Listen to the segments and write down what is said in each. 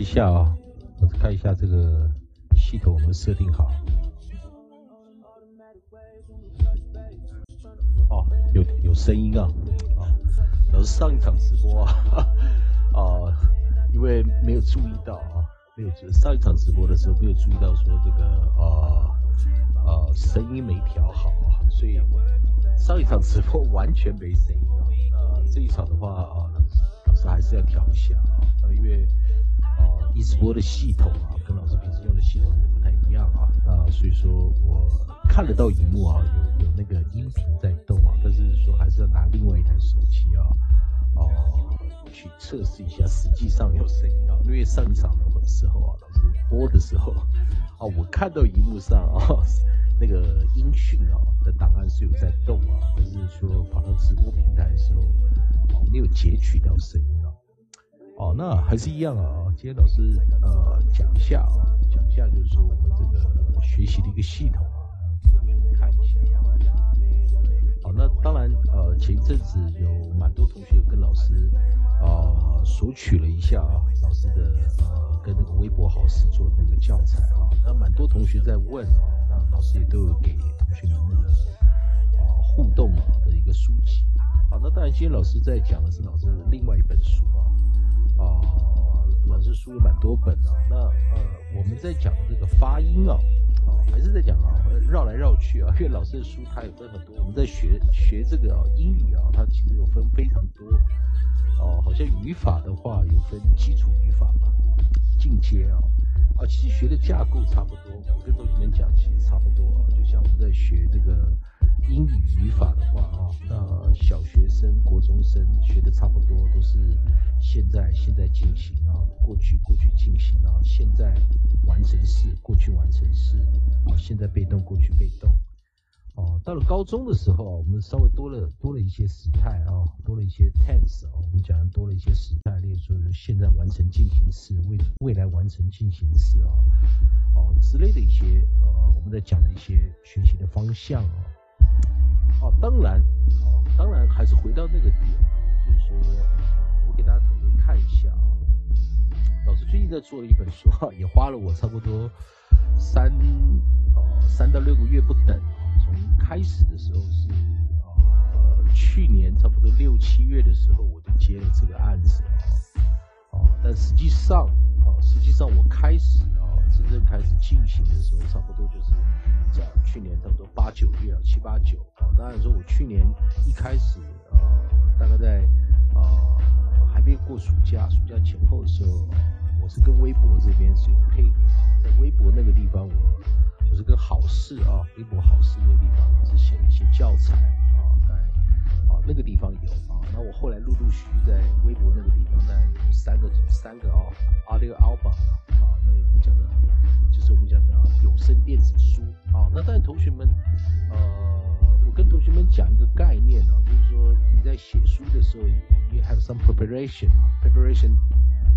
一下啊，老师看一下这个系统我们设定好。哦，有有声音啊，啊，老师上一场直播啊，啊，因为没有注意到啊，没有注上一场直播的时候没有注意到说这个啊啊声音没调好啊，所以上一场直播完全没声音啊，那这一场的话啊，老师还是要调一下啊，因为啊一直播的系统啊跟老师平时用的系统就不太一样啊，那所以说我看得到荧幕啊，有有那个音频在动啊，但是说还是要拿另外一台手机啊，哦、去测试一下，实际上有声音啊，因为上一场的时候啊，老师播的时候啊，我看到荧幕上啊那个音讯啊的档案是有在动啊，但是说跑到直播平台的时候，没有截取到声音。哦，那还是一样啊。今天老师呃讲一下啊，讲一下就是说我们这个学习的一个系统啊，给同学看一下啊。好，那当然呃前一阵子有蛮多同学跟老师呃索取了一下啊，老师的呃跟那个微博好师做的那个教材啊，那蛮多同学在问啊，那老师也都有给同学们那个啊互动啊的一个书籍。好，那当然今天老师在讲的是老师的另外一本书啊。啊、老师书有蛮多本的、那呃，我们在讲这个发音啊，啊、还是在讲啊，绕来绕去啊，因为老师的书它有分很多，我们在学学这个、啊、英语啊，它其实有分非常多。哦、好像语法的话有分基础语法嘛，进阶啊，啊，其实学的架构差不多。我跟同学们讲，其实差不多啊，就像我们在学这个英语语法的话啊，那小学生、国中生学的差不多，都是现在现在进行啊，过去过去进行啊，现在完成式，过去完成式，啊，现在被动，过去被动。哦，到了高中的时候，我们稍微多了多了一些时态啊，多了一些 tense 啊，我们讲多了一些时态，例如说现在完成进行式、未未来完成进行式啊，哦之类的一些呃，我们在讲的一些学习的方向啊。哦，当然，哦，当然还是回到那个点，就是说，我给大家同学看一下啊。老师最近在做了一本书哈，也花了我差不多三呃三到六个月不等啊。从开始的时候是呃去年差不多六七月的时候我就接了这个案子啊，哦，但实际上啊，实际上我开始啊真正开始进行的时候，差不多就是在去年差不多八九月啊七八九啊。当然说我去年一开始啊，大概在啊还没过暑假，暑假前后的时候，我是跟微博这边是有配合啊，在微博那个地方我我是跟好事啊，微博好事那个地方老是写了一些教材啊，在啊那个地方有啊。那我后来陆陆续续在微博那个地方，大概有三个三个啊，audio album 啊，那我们讲的，就是我们讲的啊有声电子书啊。那但同学们，呃，我跟同学们讲一个概念啊，就是说你在写书的时候，you have some preparation 啊，preparation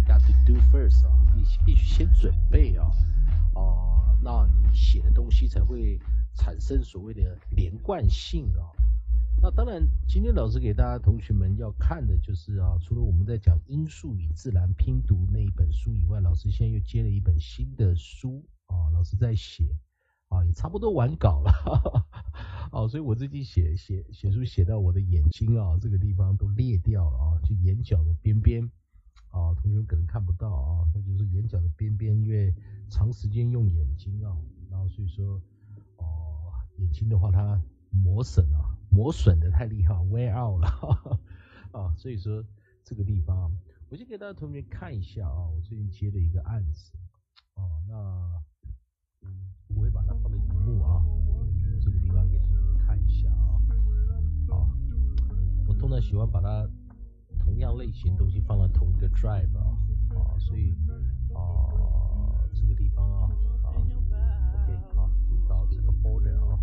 got to do first 啊，你必须先准备啊，啊、那你写的东西才会产生所谓的连贯性啊。那当然，今天老师给大家同学们要看的就是啊，除了我们在讲音素与自然拼读那一本书以外，老师现在又接了一本新的书啊，老师在写啊，也差不多完稿了，哈哈哦，所以我最近写写写书写到我的眼睛啊这个地方都裂掉了啊，就眼角的边边啊，同学们可能看不到啊，那就是眼角的边边，因为长时间用眼睛啊，然后所以说哦，眼睛的话它磨损啊，磨损的太厉害，wear out 了啊，所以说这个地方，我先给大家同学看一下啊，我最近接的一个案子哦，那嗯，我会把它放在荧幕啊，这个地方给同学们看一下啊，啊，我通常喜欢把它同样类型东西放在同一个 drive 啊，啊，所以啊，这个地方啊，啊，OK，好，找这个 folder 啊。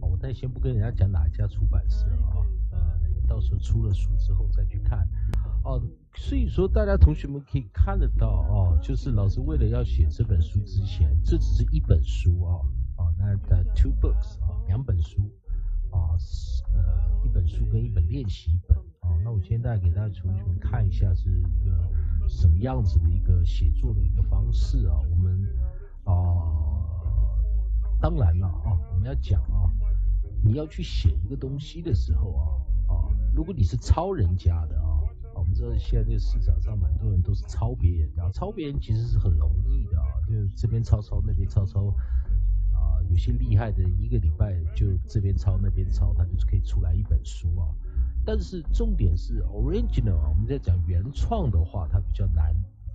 好，我再先不跟人家讲哪一家出版社啊，呃，到时候出了书之后再去看。哦，所以说大家同学们可以看得到哦，就是老师为了要写这本书之前，这只是一本书啊，啊，那的 two books 啊，两本书啊，呃，一本书跟一本练习本啊。那我今天大概给大家同学们看一下是一个什么样子的一个写作的一个方式啊，我们啊。当然了啊，我们要讲啊，你要去写一个东西的时候啊啊，如果你是抄人家的啊，我们知道现在这个市场上蛮多人都是抄别人的，抄别人其实是很容易的啊，就这边抄抄那边抄抄，有些厉害的一个礼拜就这边抄那边抄，他就是可以出来一本书啊。但是重点是 original 啊，我们在讲原创的话，它比较难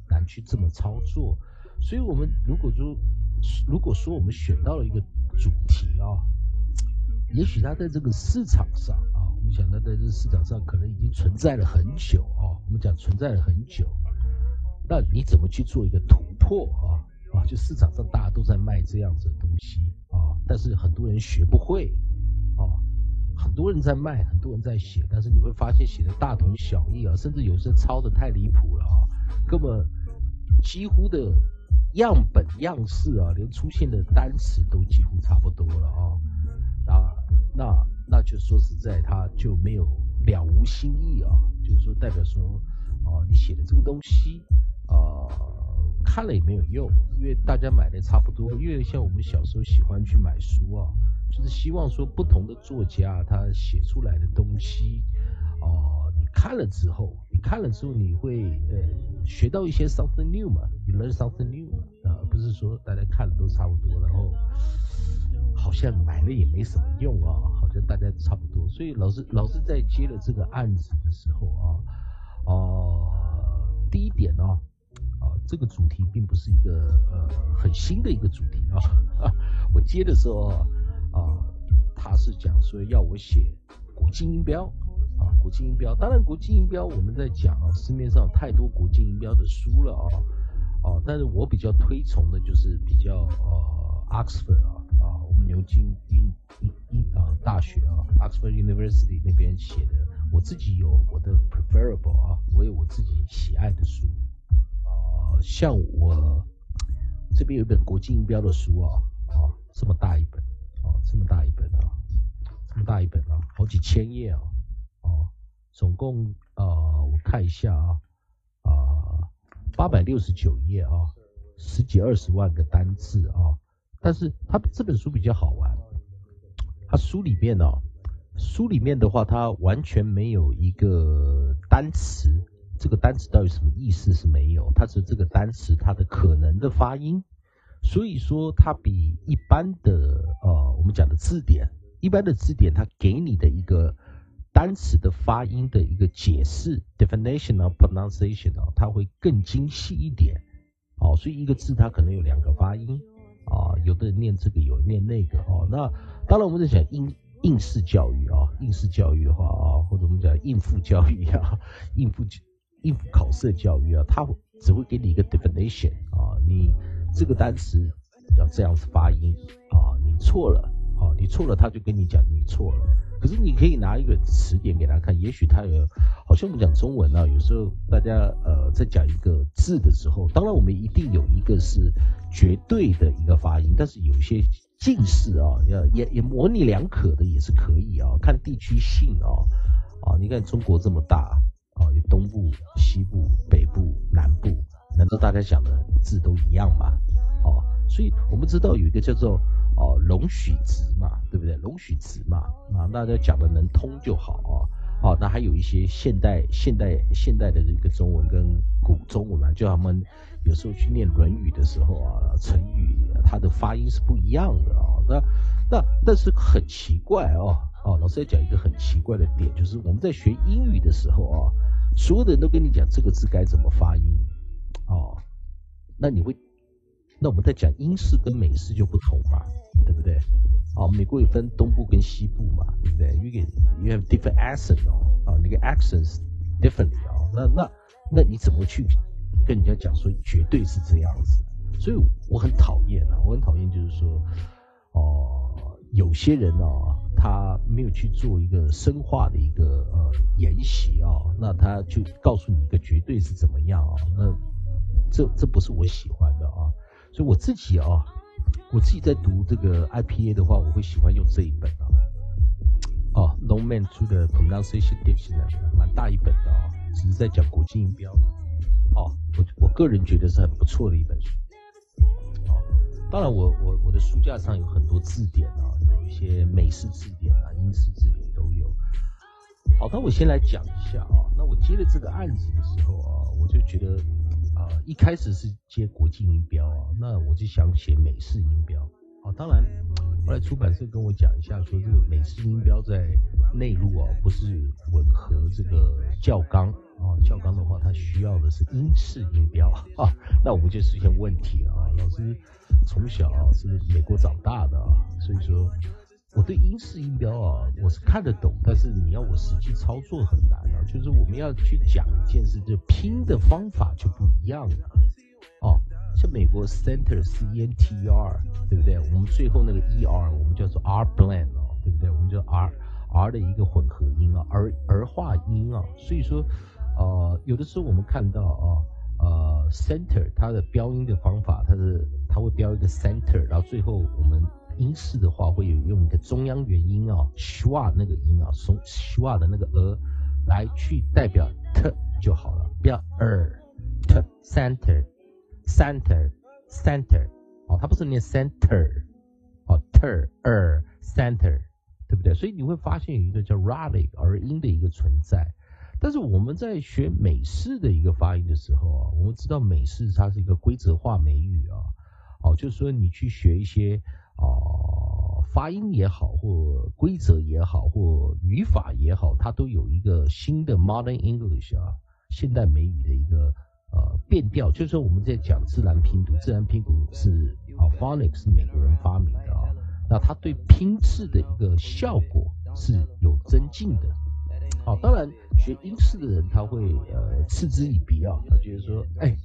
难去这么操作。所以，我们如果说如果说我们选到了一个主题啊，也许它在这个市场上啊，我们讲它在这个市场上可能已经存在了很久啊，我们讲存在了很久，那你怎么去做一个突破啊？啊，就市场上大家都在卖这样子的东西啊，但是很多人学不会啊，很多人在卖，很多人在写，但是你会发现写的大同小异啊，甚至有时候抄的太离谱了啊，根本几乎的。样本样式啊，连出现的单词都几乎差不多了啊，那，那那就说实在，他就没有了无新意啊，就是说代表说，啊，你写的这个东西啊，看了也没有用，因为大家买的差不多，因为像我们小时候喜欢去买书啊，就是希望说不同的作家他写出来的东西，哦，你。看了之后，你看了之后，你会呃学到一些 something new 嘛，you learn something new 嘛，啊，不是说大家看的都差不多，然后好像买了也没什么用啊，好像大家差不多，所以老师老师在接了这个案子的时候啊，哦，第一点呢，啊这个主题并不是一个呃很新的一个主题啊，我接的时候啊，他是讲说要我写国际音标。啊，国际音标，当然国际音标我们在讲啊，市面上太多国际音标的书了啊，啊，但是我比较推崇的就是比较呃，Oxford 啊，啊，我们牛津英英英啊大学啊，Oxford University 那边写的，我自己有我的 preferable 啊，我有我自己喜爱的书，像我这边有一本国际音标的书啊，啊，这么大一本，啊，这么大一本啊，这么大一本啊，好几千页啊。哦，总共呃，我看一下啊，啊，八百六十九页啊，十几二十万个单字啊，但是它这本书比较好玩，它书里面呢，书里面的话，它完全没有一个单词，这个单词到底什么意思是没有，它是这个单词它的可能的发音，所以说它比一般的呃，我们讲的字典，一般的字典它给你的一个。单词的发音的一个解释，definition of pronunciation 啊，它会更精细一点，哦，所以一个字它可能有两个发音，啊，有的人念这个，有人念那个，哦，那当然我们在讲应应试教育啊，应试教育的话啊，或者我们讲应付教育啊，应付教应付考试的教育啊，它只会给你一个 definition 啊，你这个单词要这样子发音啊，你错了啊，你错了，他就跟你讲你错了。可是你可以拿一个词典给他看，也许他有，好像我们讲中文啊，有时候大家呃在讲一个字的时候，当然我们一定有一个是绝对的一个发音，但是有些近似啊，要也也模棱两可的也是可以啊，看地区性啊啊，你看中国这么大啊，有东部、西部、北部、南部，难道大家讲的字都一样吗？哦，所以我们知道有一个叫做。哦，容许值嘛，对不对？容许值嘛，啊，大家讲的能通就好啊。哦，那还有一些现代、现代、现代的这个中文跟古中文嘛，就他们有时候去念《论语》的时候啊，成语它的发音是不一样的啊。那、那、但是很奇怪哦，哦，老师在讲一个很奇怪的点，就是我们在学英语的时候啊，所有的人都跟你讲这个字该怎么发音，哦，那你会。那我们在讲英式跟美式就不同嘛，对不对？啊，美国也分东部跟西部嘛，对不对？You get you have different accent 哦，啊，那个 accents differently 哦，那那那你怎么去跟人家讲说绝对是这样子？所以我很讨厌啊，我很讨厌就是说，哦，有些人哦，他没有去做一个深化的一个呃研习啊，那他就告诉你一个绝对是怎么样啊，那这这不是我喜欢的啊。所以我自己啊，我自己在读这个 IPA 的话，我会喜欢用这一本啊，哦，Longman 出的 Pronunciation Dictionary，蛮大一本的啊，只是在讲国际音标，哦，我我个人觉得是很不错的一本书，当然我我我的书架上有很多字典啊，有一些美式字典啊、英式字典都有，好，那我先来讲一下啊，那我接了这个案子的时候啊，我就觉得。啊，一开始是接国际音标啊，那我就想写美式音标啊。当然，后来出版社跟我讲一下，说这个美式音标在内陆啊，不是吻合这个教纲啊。教纲的话，它需要的是英式音标啊。那我们就出现问题了啊。老师从小啊是美国长大的啊，所以说。我对英式音标啊，我是看得懂，但是你要我实际操作很难啊。就是我们要去讲一件事，就拼的方法就不一样了。哦，像美国 center c n t r，对不对？我们最后那个 e r，我们叫做 r blend 哦，对不对？我们叫 r r 的一个混合音啊，儿儿化音啊。所以说，呃，有的时候我们看到啊，呃，center 它的标音的方法，它是它会标一个 center，然后最后我们。英式的话会有用一个中央元音啊，schwa 那个音啊，从 schwa 的那个呃来去代表 t 就好了，不要 er，t center center center 哦，它不是念 center 哦，ter er center 对不对？所以你会发现有一个叫 radic 而音的一个存在。但是我们在学美式的一个发音的时候啊，我们知道美式它是一个规则化美语啊，哦，就是说你去学一些。啊，发音也好，或规则也好，或语法也好，它都有一个新的 Modern English 啊，现代美语的一个呃变调。就是说我们在讲自然拼读，自然拼读是啊，Phonics 是美国人发明的啊，那它对拼字的一个效果是有增进的。好，当然学英式的人他会呃嗤之以鼻啊，他觉得说，哎。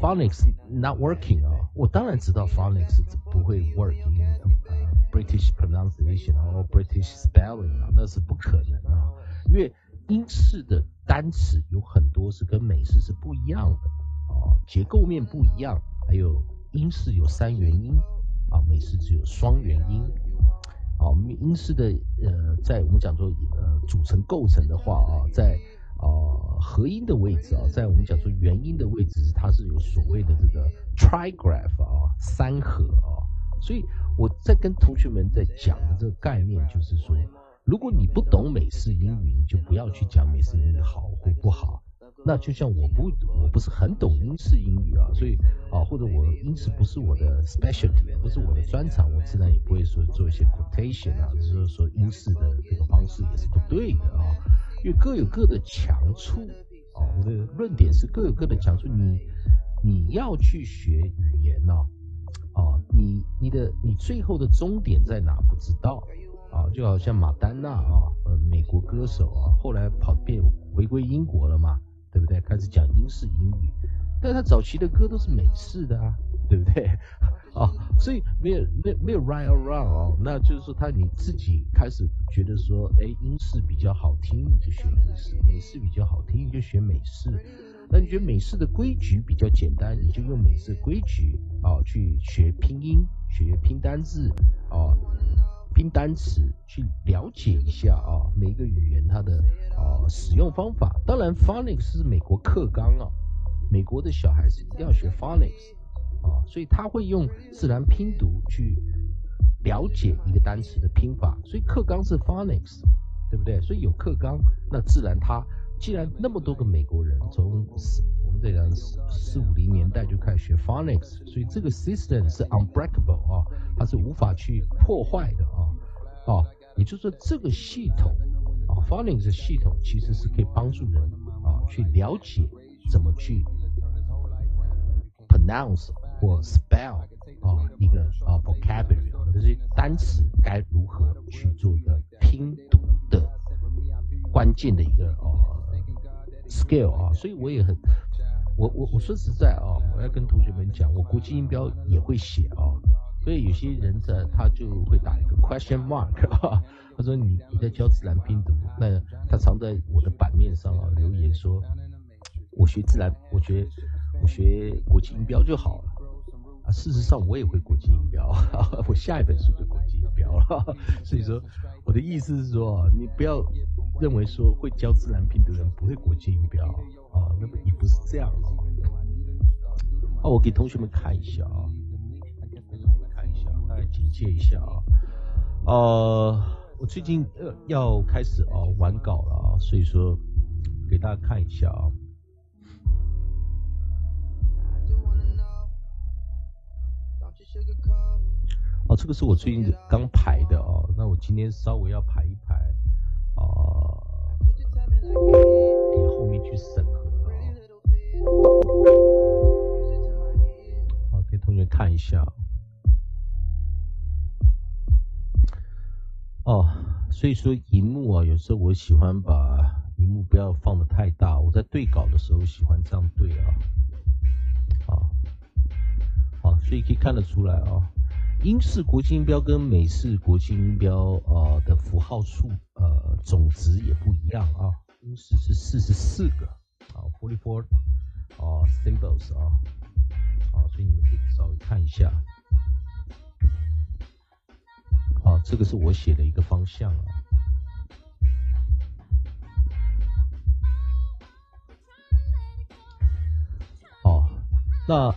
Phonics not working 啊，我当然知道 Phonics 不会 work in 呃 British pronunciation or British spelling 啊，那是不可能啊，因为英式的单词有很多是跟美式是不一样的啊，结构面不一样，还有英式有三元音啊，美式只有双元音。啊，英式的呃，在我们讲说呃组成构成的话啊，在啊，合音的位置啊，在我们讲说元音的位置，它是有所谓的这个 trigraph 啊，三合啊。所以我在跟同学们在讲的这个概念，就是说，如果你不懂美式英语，你就不要去讲美式英语好或不好。那就像我不我不是很懂英式英语啊，所以啊，或者我英式不是我的 specialty，不是我的专长，我自然也不会说做一些 quotation 啊，就是说英式的这个方式也是不对的啊。因为各有各的强处，啊，我的论点是各有各的强处。你你要去学语言呢，啊，你你的你最后的终点在哪不知道，啊，就好像马丹娜啊，呃，美国歌手啊，后来跑变回归英国了嘛，对不对？开始讲英式英语，但他早期的歌都是美式的啊，对不对？啊，所以没有没有没有 right or wrong 哦，那就是说他你自己开始觉得说，哎，英式比较好听，你就学英式；美式比较好听，你就学美式。那你觉得美式的规矩比较简单，你就用美式规矩啊去学拼音、学拼单字啊、拼单词，去了解一下啊每一个语言它的啊使用方法。当然，phonics 是美国课纲啊，美国的小孩是一定要学 phonics 啊，所以他会用自然拼读去了解一个单词的拼法，所以课纲是 phonics，对不对？所以有课纲，那自然他。既然那么多个美国人从我们这讲四四五零年代就开始学 phonics，所以这个 system 是 unbreakable 啊，它是无法去破坏的啊啊，也就是说这个系统啊 phonics 系统其实是可以帮助人啊去了解怎么去 pronounce 或 spell 啊一个啊 vocabulary 这些单词该如何去做一个拼读的关键的一个哦。scale 啊，所以我也很，我我我说实在啊，我要跟同学们讲，我国际音标也会写啊，所以有些人在他就会打一个 question mark 啊，他说你你在教自然拼读，那他常在我的版面上啊留言说，我学自然，我学我学国际音标就好了。啊，事实上我也会国际音标，我下一本书就国际音标了，所以说我的意思是说，你不要。认为说会教自然拼读的人不会国际音标啊，那么也不是这样啊。啊，我给同学们看一下啊，看一下，大家警戒一下啊。呃，我最近呃要开始啊完稿了啊，所以说给大家看一下啊。哦，这个是我最近刚排的啊，那我今天稍微要排一排。啊，给后面去审核。好，给同学看一下。哦，所以说荧幕啊，有时候我喜欢把荧幕不要放的太大。我在对稿的时候喜欢这样对啊。好，好，所以可以看得出来啊。英式国际音标跟美式国际音标啊的符号数呃总值也不一样啊。英式是四十四个啊，forty four 啊 symbols 啊，啊，所以你们可以稍微看一下。啊，这个是我写的一个方向啊。哦，那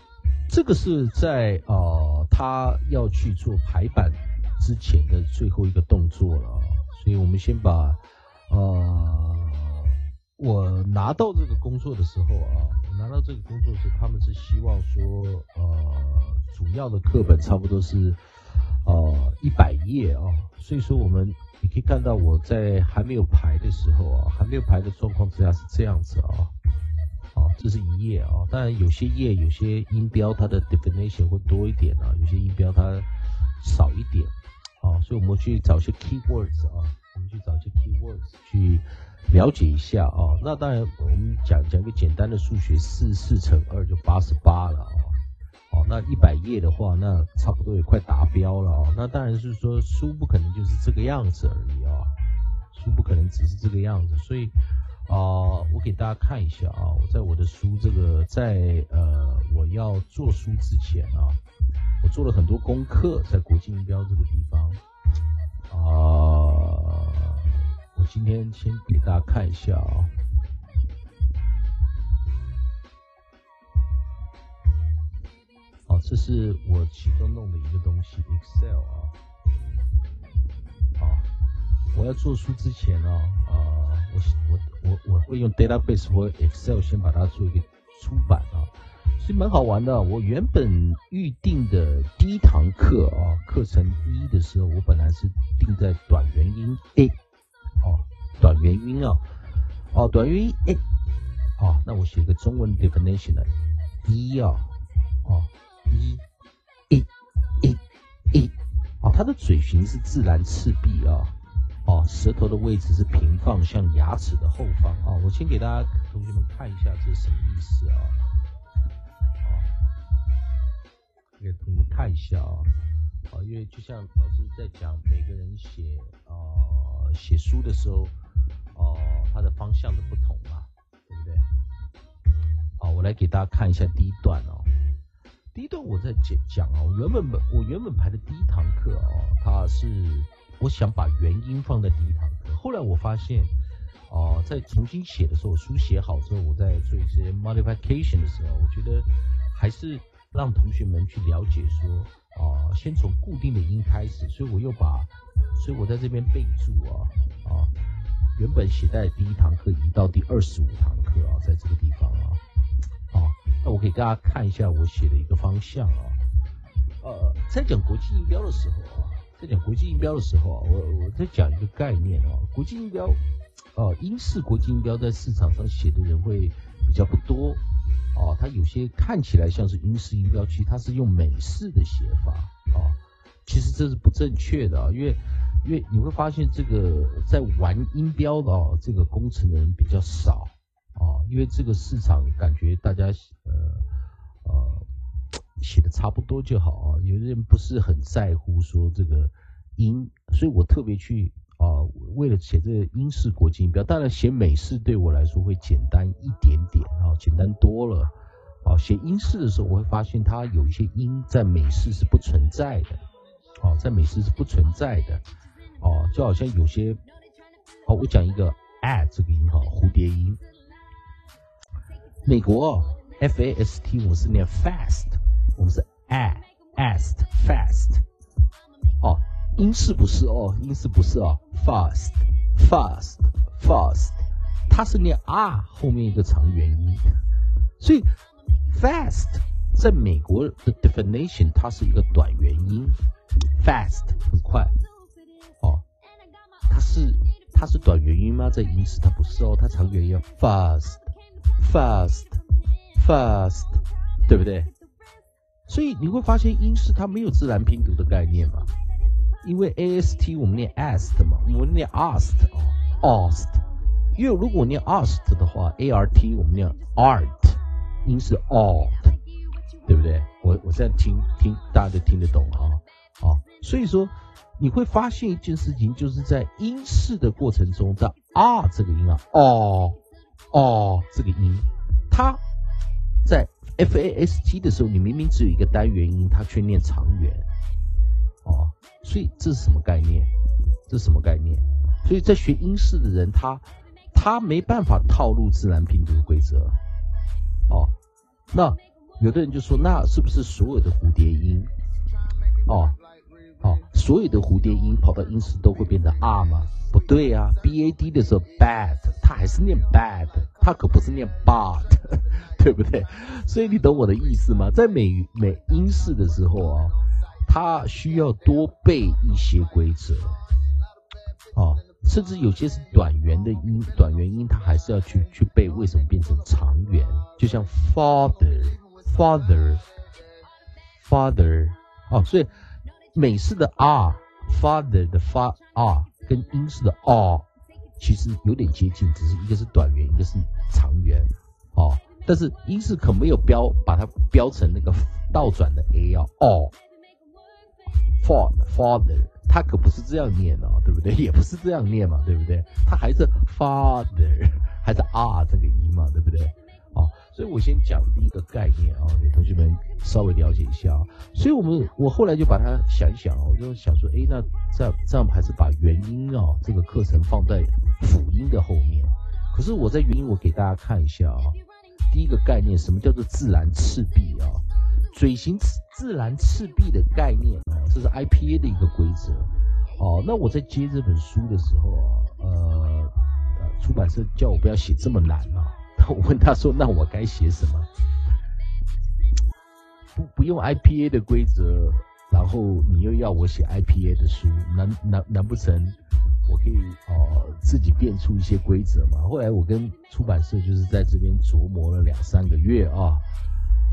这个是在啊。他要去做排版之前的最后一个动作了，所以我们先把呃，我拿到这个工作的时候啊，我拿到这个工作是他们是希望说呃，主要的课本差不多是呃一百页啊，所以说我们你可以看到我在还没有排的时候啊，还没有排的状况之下是这样子啊。啊，这是一页啊，当然有些页有些音标它的 definition 会多一点啊，有些音标它少一点。啊，所以我们去找一些 keywords 啊，我们去找一些 keywords 去了解一下啊。那当然我们讲讲一个简单的数学，四四乘二就八十八了啊。好，那一百页的话，那差不多也快达标了啊。那当然是说书不可能就是这个样子而已啊，书不可能只是这个样子，所以。啊，我给大家看一下啊，我在我的书这个在呃我要做书之前啊，我做了很多功课，在国际音标这个地方啊，今天先给大家看一下啊，好，这是我其中弄的一个东西，Excel 啊，好，我要做书之前呢，啊。我我我我会用 database 或 Excel 先把它做一个出版啊，所以蛮好玩的。我原本预定的第一堂课啊，课程一的时候，我本来是定在短元音 a，短元音啊，哦，短元音 a，哦，那我写个中文 definition 的一啊，哦，一一，一，一哦，它的嘴型是自然赤壁啊。哦，舌头的位置是平放向牙齿的后方啊。我先给大家同学们看一下这是什么意思啊？啊，给同学们看一下啊。啊，因为就像老师在讲，每个人写啊写书的时候，哦、它的方向的不同嘛，对不对？好，我来给大家看一下第一段哦。第一段我在讲讲哦，原本本我原本排的第一堂课哦，它是我想把元音放在第一堂课，后来我发现哦、在重新写的时候，书写好之后，我在做一些 modification 的时候，我觉得还是让同学们去了解说，啊、先从固定的音开始，所以我又把，所以我在这边备注啊，啊，原本写在第一堂课移到第二十五堂课啊，在这个地方啊，啊，那我给大家看一下我写的一个方向啊，呃，在讲国际音标的时候啊，在讲国际音标的时候啊，我我在讲一个概念啊，国际音标，呃，英式国际音标在市场上写的人会比较不多。哦，它有些看起来像是英式音标，其实它是用美式的写法啊、其实这是不正确的啊，因为因为你会发现这个在玩音标的哦，这个工程的人比较少啊、因为这个市场感觉大家呃呃写的差不多就好啊，有的人不是很在乎说这个音，所以我特别去啊、为了写这个英式国际音标，当然写美式对我来说会简单一点点啊，简单多了。啊，写英式的时候，我会发现它有一些音在美式是不存在的，哦，在美式是不存在的，哦，就好像有些，哦，我讲一个 a 这个音哈，蝴蝶音，美国、f a s t 我们是念 fast，我们是 a ast fast，哦，英式不是哦，英式不是哦，fast fast fast，它是念 r 后面一个长元音，所以 fast 在美国的 definition 它是一个短元音，fast 很快，它是它是短元音吗？在英式它不是哦，它长元音 fast fast fast，对不对？所以你会发现英式它没有自然拼读的概念嘛，因为 A S T 我们念 ast 嘛，我们念 ast 哦 ast，因为如果念 ast 的话，A R T 我们念 art，音是 art，对不对？我我这样听听，大家都听得懂啊啊，所以说你会发现一件事情，就是在英式的过程中，在 r 这个音啊，哦哦这个音，它在 f a s t 的时候，你明明只有一个单元音，它却念长元，哦，所以这是什么概念？这是什么概念？所以在学英式的人，他他没办法套路自然拼读规则，哦，那有的人就说，那是不是所有的蝴蝶音，哦，所有的蝴蝶音跑到音式都会变成 r 吗？不对呀、b a d 的时候 bad，它还是念 bad，它可不是念 bad，对不对？所以你懂我的意思吗？在美美英式的时候啊，它需要多背一些规则，啊，甚至有些是短元的音，短元音它还是要去去背为什么变成长元，就像 father，father，father，啊，所以美式的 r father 的发 r 跟英式的 r 其实有点接近，只是一个是短元，一个是长元哦。但是英式可没有标把它标成那个倒转的 a 啊哦，father father，它可不是这样念哦，对不对？也不是这样念嘛，对不对？它还是 father，还是 r 这个音嘛，对不对？所以我先讲第一个概念啊、给同学们稍微了解一下、啊。所以我们我后来就把它想一想哦，我就想说，诶，那这样这样还是把元音哦这个课程放在辅音的后面。可是我在元音我给大家看一下啊、第一个概念，什么叫做自然赤壁啊？嘴型自然赤壁的概念啊，这是 IPA 的一个规则。哦，那我在接这本书的时候啊，呃，呃出版社叫我不要写这么难啊。我问他说：“那我该写什么？”不不用 IPA 的规则，然后你又要我写 IPA 的书，难难难不成我可以哦、呃自己变出一些规则嘛？后来我跟出版社就是在这边琢磨了两三个月啊，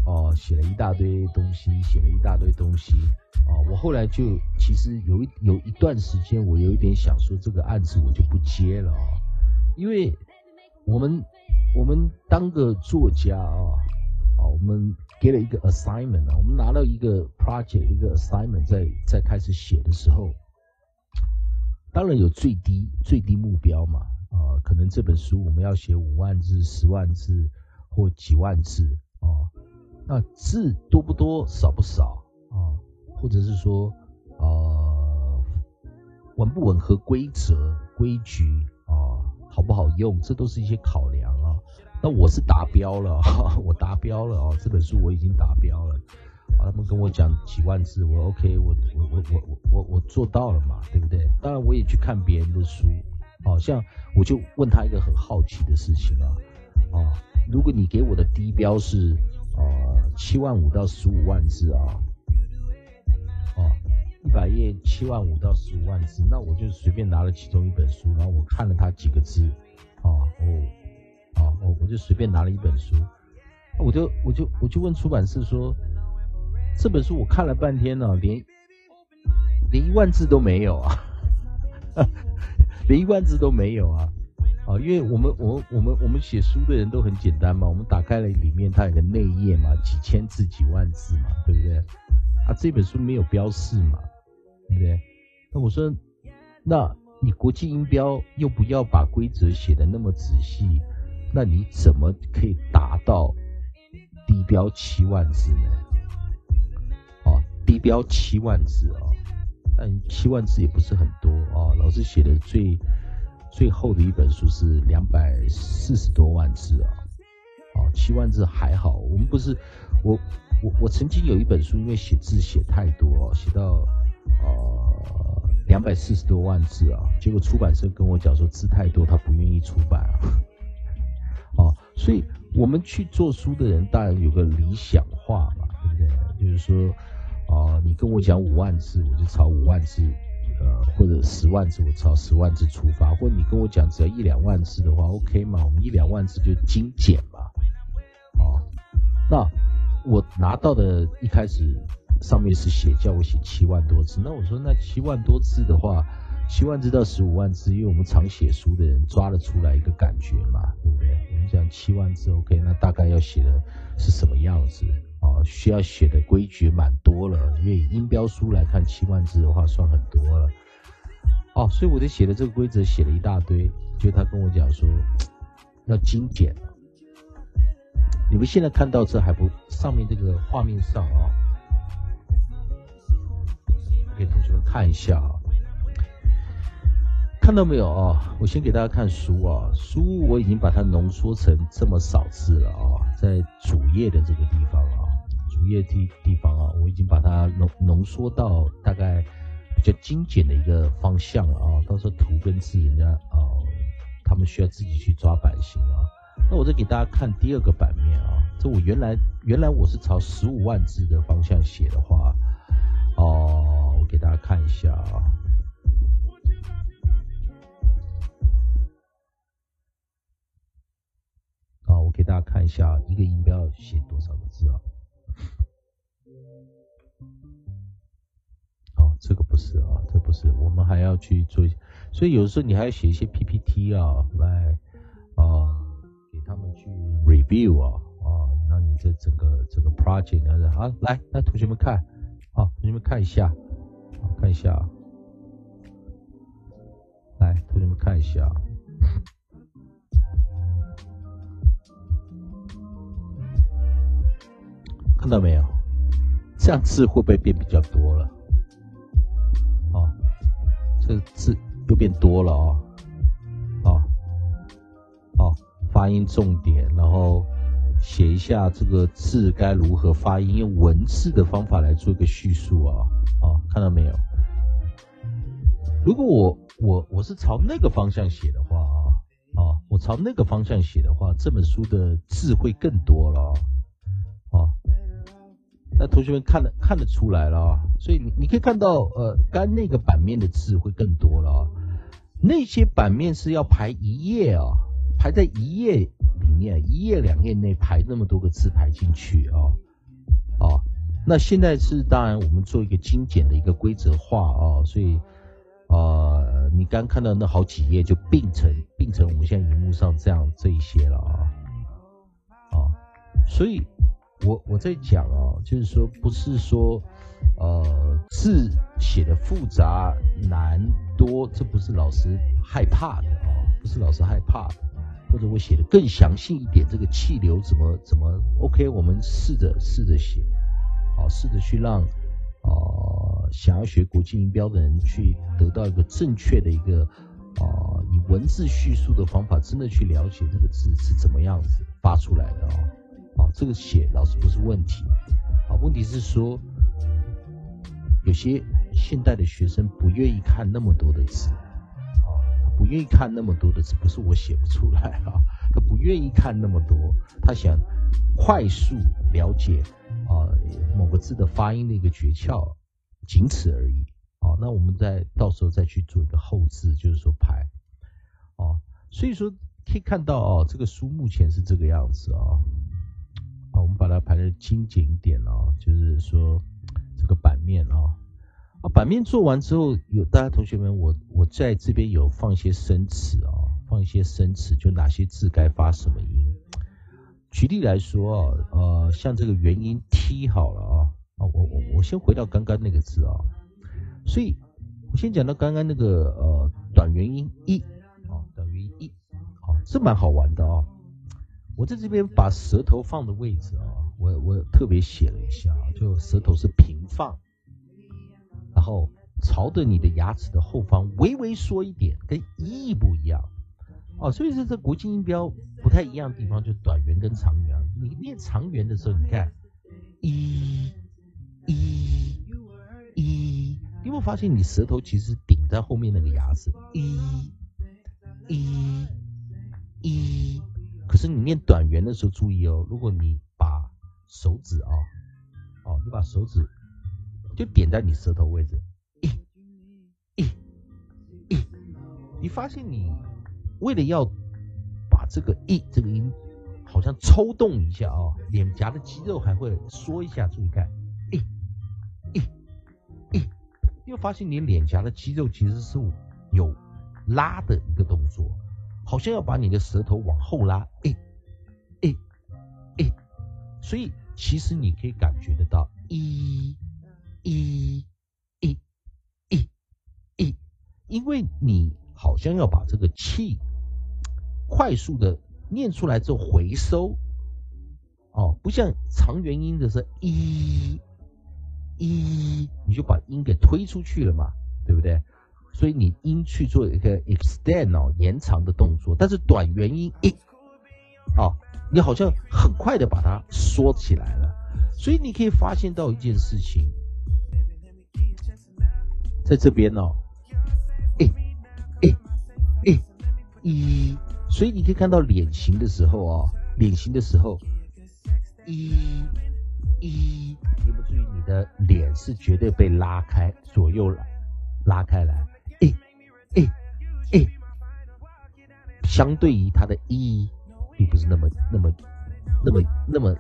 哦，写了一大堆东西，写了一大堆东西。哦，我后来就其实有一有一段时间，我有一点想说这个案子我就不接了啊、因为我们我们当个作家啊，啊，我们给了一个 assignment 啊，我们拿到一个 project 一个 assignment，在在开始写的时候，当然有最低最低目标嘛，啊，可能这本书我们要写五万字、十万字或几万字啊，那字多不多、少不少啊，或者是说呃吻不吻合规则、规矩啊，好不好用，这都是一些考量。那我是达标了，我达标了啊，这本书我已经达标了。啊，他们跟我讲几万字，我 OK，我我我我我我做到了嘛，对不对？当然我也去看别人的书，好、像我就问他一个很好奇的事情啊，啊，如果你给我的低标是呃七万五到十五万字啊，哦，一百页七万五到十五万字，那我就随便拿了其中一本书，然后我看了他几个字，啊，我，啊，我我就随便拿了一本书，我就我就我就问出版社说，这本书我看了半天呢、连连一万字都没有啊，连一万字都没有啊，啊，因为我们我们我们我们写书的人都很简单嘛，我们打开了里面它有个内页嘛，几千字几万字嘛，对不对？啊，这本书没有标示嘛，对不对？那我说，那你国际音标又不要把规则写的那么仔细，那你怎么可以达到低标七万字呢？哦，低标七万字啊、但七万字也不是很多啊、老师写的最最厚的一本书是两百四十多万字啊，哦，七万字还好。我们不是我我我曾经有一本书，因为写字写太多哦，写到呃两百四十多万字啊，结果出版社跟我讲说字太多，他不愿意出版啊。所以我们去做书的人，当然有个理想化嘛，对不对？就是说，啊、你跟我讲五万字，我就抄五万字，呃，或者十万字，我抄十万字出发；或者你跟我讲只要一两万字的话，OK 嘛，我们一两万字就精简嘛，哦，那我拿到的一开始上面是写叫我写七万多字，那我说那七万多字的话，七万字到十五万字，因为我们常写书的人抓得出来一个感觉嘛，对不对？我们讲七万字 OK，那大概要写的是什么样子？哦，需要写的规矩蛮多了，因为音标书来看，七万字的话算很多了。哦，所以我就写的这个规则写了一大堆，就他跟我讲说要精简。你们现在看到这还不上面这个画面上啊、给同学们看一下啊，看到没有啊？我先给大家看书啊，书我已经把它浓缩成这么少字了啊，在主页的这个地方啊，主页地地方啊，我已经把它浓浓缩到大概比较精简的一个方向了啊。到时候图跟字人家啊，他们需要自己去抓版型啊。那我再给大家看第二个版面啊，这我原来原来我是朝十五万字的方向写的话，哦，我给大家看一下啊。给大家看一下一个音标写多少个字啊？哦，这个不是啊，这不是，我们还要去做，所以有时候你还要写一些 PPT 啊，来啊给他们去 review 啊啊，那你这整个整个 project 呢，啊，来，来同学们看，啊，同学们看一下，看一下，来，同学们看一下。看到没有？这样字会不会变比较多了？哦，这字又变多了哦，哦，哦，发音重点，然后写一下这个字该如何发音，用文字的方法来做一个叙述啊，哦，看到没有？如果我我我是朝那个方向写的话啊，啊，我朝那个方向写的话，这本书的字会更多了啊。那同学们看得看得出来了啊，所以你你可以看到，呃，刚那个版面的字会更多了啊。那些版面是要排一页啊，排在一页里面，一页两页内排那么多个字排进去啊啊。那现在是当然我们做一个精简的一个规则化啊，所以呃，你刚看到那好几页就并成并成我们现在荧幕上这样这一些了啊啊，所以我我在讲啊，就是说不是说呃字写的复杂难多，这不是老师害怕的啊，不是老师害怕的。或者我写的更详细一点，这个气流怎么怎么 OK？我们试着试着写，啊，试着去让呃想要学国际音标的人去得到一个正确的一个呃以文字叙述的方法，真的去了解这个字是怎么样子发出来的啊哦。好，这个写老师不是问题，啊，问题是说有些现代的学生不愿意看那么多的字。啊不愿意看那么多的字，不是我写不出来啊，他不愿意看那么多，他想快速了解啊某个字的发音的一个诀窍，仅此而已。啊，那我们再到时候再去做一个后置，就是说排。哦，所以说可以看到哦，这个书目前是这个样子啊。啊，我们把它排的精简一点啊，就是说这个版面啊。啊，版面做完之后，有大家同学们，我我在这边有放一些生词啊，放一些生词，就哪些字该发什么音。举例来说啊，呃，像这个元音 t 好了啊，啊，我我我先回到刚刚那个字啊，所以我先讲到刚刚那个呃短元音 e 啊，短元音 e，好，这蛮好玩的啊。我在这边把舌头放的位置啊，我我特别写了一下，就舌头是平放。然后朝着你的牙齿的后方微微缩一点，跟一不一样哦。所以说这国际音标不太一样的地方，就短元跟长元。你念长元的时候，你看一、一、一，你有没有发现你舌头其实顶在后面那个牙齿？一、一、一。可是你念短元的时候，注意哦，如果你把手指啊，哦，你把手指。就点在你舌头位置，一、一、一，你发现你为了要把这个一这个音好像抽动一下啊，脸颊的肌肉还会缩一下，注意看，一、一、一，你会发现你脸颊的肌肉其实是有拉的一个动作，好像要把你的舌头往后拉，一、一、一，所以其实你可以感觉得到一。一，一，一，一，因为你好像要把这个气快速的念出来之后回收，哦，不像长元音的是一，一，你就把音给推出去了嘛，对不对？所以你应去做一个 extend 哦延长的动作，但是短元音一，哦，你好像很快的把它缩起来了，所以你可以发现到一件事情。在这边哦，诶诶诶一，所以你可以看到脸型的时候啊，脸型的时候，一一，有没有注意你的脸是绝对被拉开，左右拉拉开来，诶诶，相对于它的一，并不是那么那么那么那么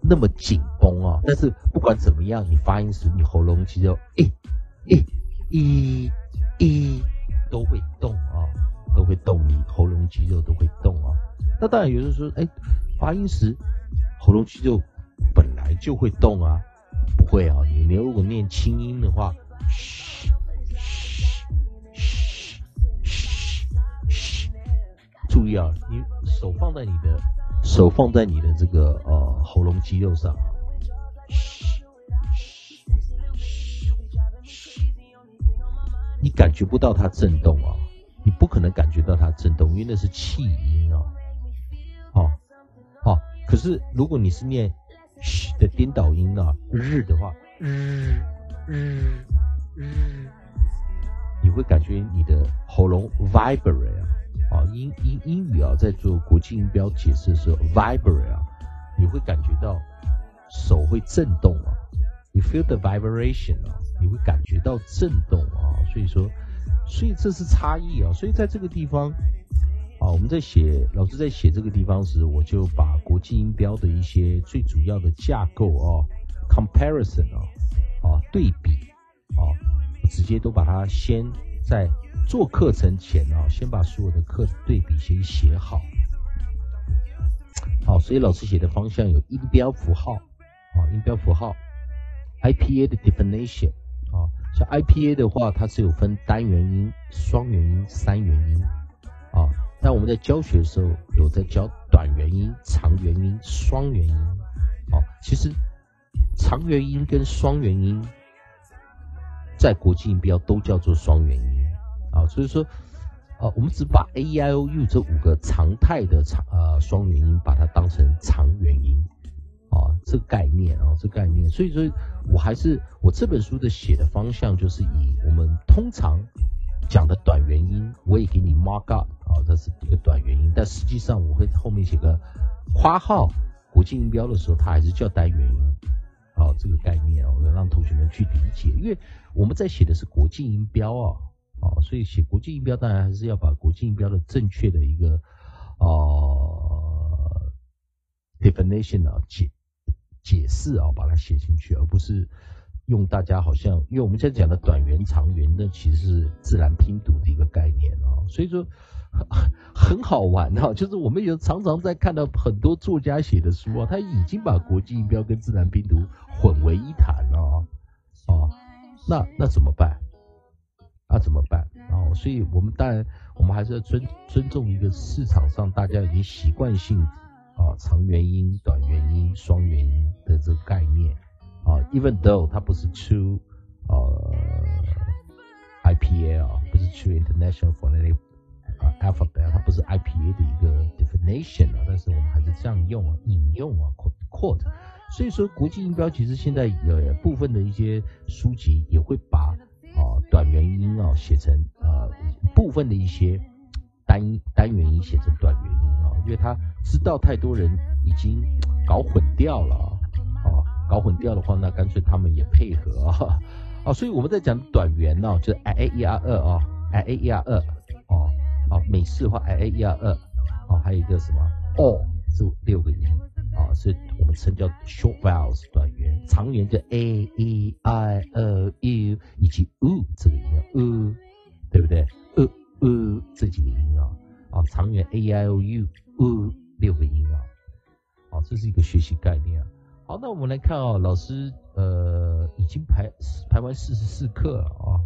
那么紧绷啊，但是不管怎么样，你发音时你喉咙肌肉诶诶。一一都会动啊，都会动，你喉咙肌肉都会动啊。那当然有人说，哎，发音时喉咙肌肉本来就会动啊，不会啊。你如果念轻音的话，注意啊，你手放在你的手放在你的这个呃喉咙肌肉上。你感觉不到它震动啊，你不可能感觉到它震动，因为那是气音啊。好，好，可是如果你是念嘘的颠倒音啊，日的话，日日日，你会感觉你的喉咙 vibrate 啊，啊英英英语啊，在做国际音标解释的时候 vibrate 啊，你会感觉到手会震动啊你 feel the vibration 啊。你会感觉到震动啊，所以说，所以这是差异啊，所以在这个地方啊，我们在写老师在写这个地方时，我就把国际音标的一些最主要的架构啊 comparison 啊，啊对比啊，我直接都把它先在做课程前啊，先把所有的课对比先写好。好，所以老师写的方向有音标符号啊，音标符号，IPA 的 definition 啊，像 IPA 的话，它是有分单元音、双元音、三元音啊。但我们在教学的时候，有在教短元音、长元音、双元音。啊，其实长元音跟双元音在国际音标都叫做双元音啊。所以说，啊，我们只把 A E I O U 这五个常态的长呃双元音，把它当成长元音啊，这概念啊，这概念。所以说我还是我这本书的写的方向，就是以我们通常讲的短元音，我也给你 mark up。啊，这是一个短元音，但实际上我会后面写个花号，国际音标的时候，它还是叫单元音。好，这个概念啊，我要让同学们去理解，因为我们在写的是国际音标啊，啊，所以写国际音标当然还是要把国际音标的正确的一个啊 definition 啊解解释啊，把它写进去，而不是用大家好像，因为我们现在讲的短元、长元，那其实是自然拼读的一个概念啊，所以说。很好玩哈，就是我们有常常在看到很多作家写的书啊，他已经把国际音标跟自然拼读混为一谈了啊，那那怎么办？那怎么办？啊，所以我们当然我们还是要尊尊重一个市场上大家已经习惯性啊长元音、短元音、双元音的这个概念啊，even though 它不是 true 呃 IPA 啊，不是 true international phonetic 啊，alphabet 它不是 IPA 的一个 definition 啊，但是我们还是这样用啊，引用啊，quote。所以说，国际音标其实现在有部分的一些书籍也会把啊短元音啊写成啊部分的一些单单元音写成短元音啊，因为他知道太多人已经搞混掉了啊，搞混掉的话，那干脆他们也配合啊，啊，所以我们在讲短元呢，就是 i a e r 二啊，i a e r 二。啊，美式话 i a e r 二，啊，还有一个什么 o 这六个音，啊，所以我们称叫 short vowels 短元，长元叫 a e i o u 以及 u 这个音啊，u 对不对？u u 这几个音啊，啊，长元 a i o u u 六个音啊，好，这是一个学习概念啊。好，那我们来看啊，老师呃已经排排完四十四课了啊。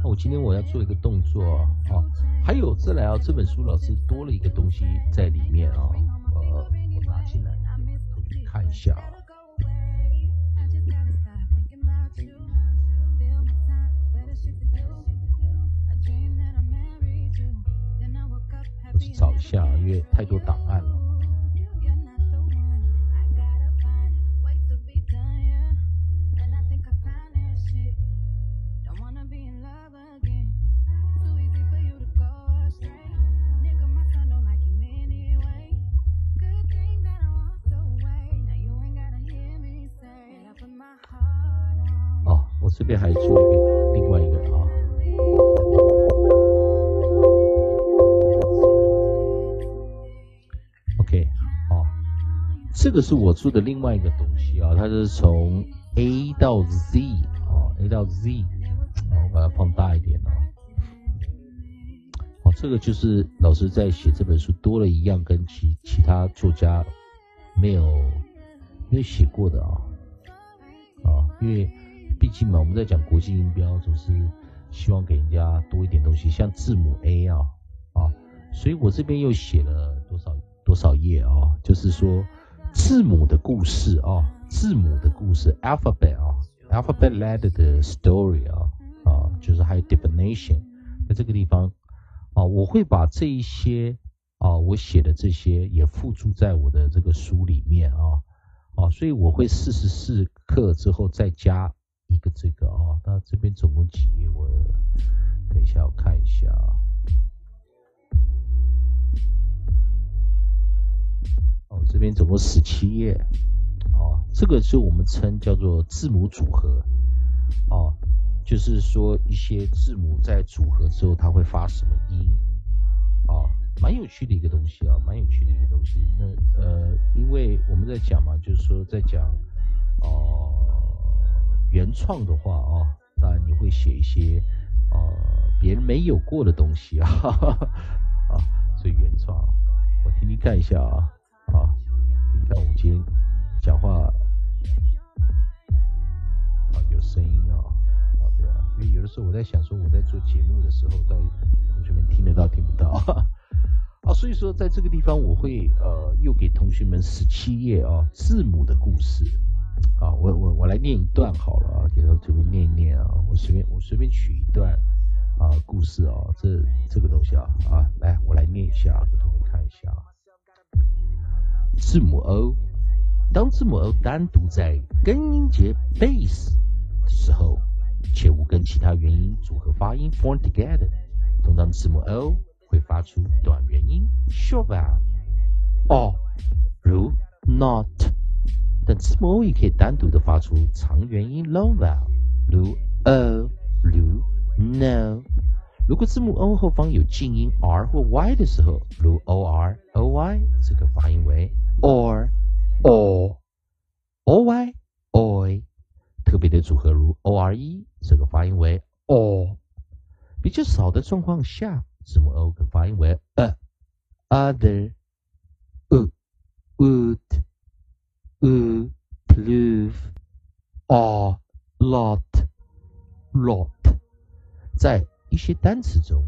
那我今天我要做一个动作啊，还有再来啊，这本书老师多了一个东西在里面啊，一下。找一下，因为太多档案了。边还做一个另外一个啊，OK，好，这个是我做的另外一个东西啊，它是从 A 到 Z 啊，A 到 Z，我把它放大一点啊，哦，这个就是老师在写这本书多了一样跟其其他作家没有没有写过的啊，啊，因为。毕竟嘛，我们在讲国际音标，总是希望给人家多一点东西，像字母 A 啊啊，所以我这边又写了多少多少页啊？就是说字母的故事啊，字母的故事，alphabet 啊，alphabet letter 的 story 啊啊，就是还有 definition，在这个地方啊，我会把这一些啊，我写的这些也附注在我的这个书里面啊啊，所以我会四十四课之后再加。一个这个啊，那这边总共几页？我等一下我看一下啊。哦，这边总共十七页。哦，这个是我们称叫做字母组合。哦，就是说一些字母在组合之后，它会发什么音？啊，蛮有趣的一个东西啊，蛮有趣的一个东西。那呃，因为我们在讲嘛，就是说在讲。哦、原创的话啊，当然你会写一些呃别人没有过的东西啊，啊，所以原创，我听听看一下啊，啊，你看我们今天讲话啊有声音啊，啊对啊，因为有的时候我在想说我在做节目的时候，到底同学们听得到听不到 啊，所以说在这个地方我会呃又给同学们十七页啊字母的故事。啊，我我我来念一段好了啊，给同学们念一念啊，我随便我随便取一段啊故事啊，这这个东西啊啊，来我来念一下，给同学们看一下。字母 O，当字母 O 单独在根音节 base 的时候，且无跟其他元音组合发音 form together，通常字母 O 会发出短元音 short vowel，哦，如 not。但字母 O 也可以单独的发出长元音 long vowel，如 o、如 no。如果字母 O 后方有静音 R 或 Y 的时候，如 OR、OY，这个发音为 or、or、OY、OY。特别的组合如 ORE，这个发音为 or。比较少的状况下，字母 O 可发音为 a、other、u、would。U, prove, or, lot, lot，在一些单词中，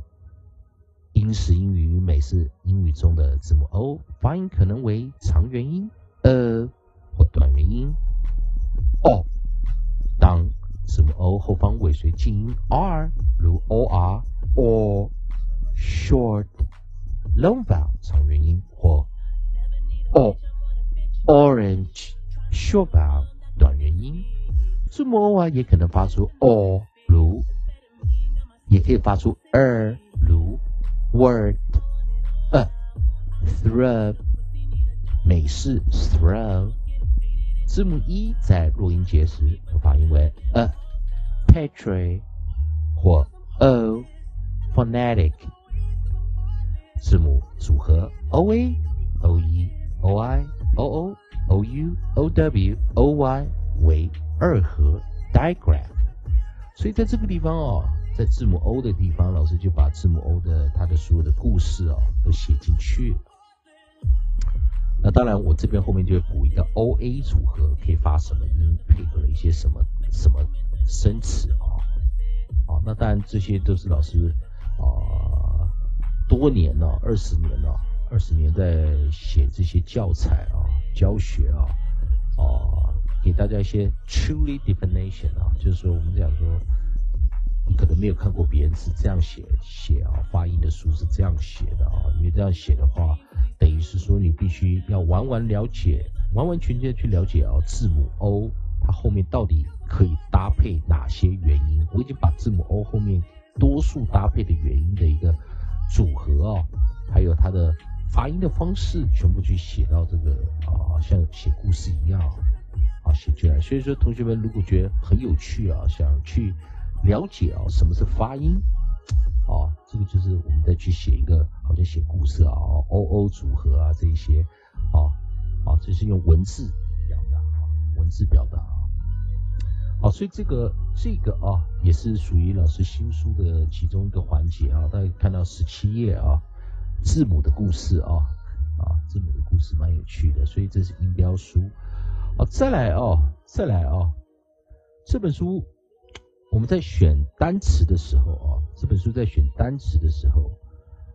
英式英语与美式英语中的字母 O 发音可能为长元音 a 或短元音 o。当字母 O 后方尾随静音 R，如 or, or, short, long vowel 长元音或 o。Orange short vowel 短元音，字母 o 啊也可能发出 o 如，也可以发出 er 如 word a throw 美式 throw，字母 e 在弱音节时可发音为 a petri 或 o phonetic，字母组合 o a o e o i o o o u o w o y 为二合 digraph，所以在这个地方哦，在字母 O 的地方，老师就把字母 O 的它的所有的故事哦都写进去。那当然，我这边后面就会补一个 O A 组合可以发什么音，配合了一些什么什么生词啊。好，那当然这些都是老师啊多年了，二十年了。二十年在写这些教材啊、教学啊，啊，给大家一些 truly definition 啊，就是说我们讲说，你可能没有看过别人是这样写写啊，发音的书是这样写的啊，因为这样写的话，等于是说你必须要完完了解、完完全全去了解啊，字母 O 它后面到底可以搭配哪些元音？我已经把字母 O 后面多数搭配的元音的一个组合啊，还有它的。发音的方式全部去写到这个啊，像写故事一样啊，写出来。所以说，同学们如果觉得很有趣啊，想去了解啊，什么是发音啊，这个就是我们再去写一个，好像写故事啊，O O 组合啊这一些啊啊，这是用文字表达啊，文字表达啊。好，所以这个这个啊，也是属于老师新书的其中一个环节啊，大家看到十七页啊。字母的故事啊啊，字母的故事蛮有趣的，所以这是音标书。好，再来啊，再来啊，这本书我们在选单词的时候啊，这本书在选单词的时候，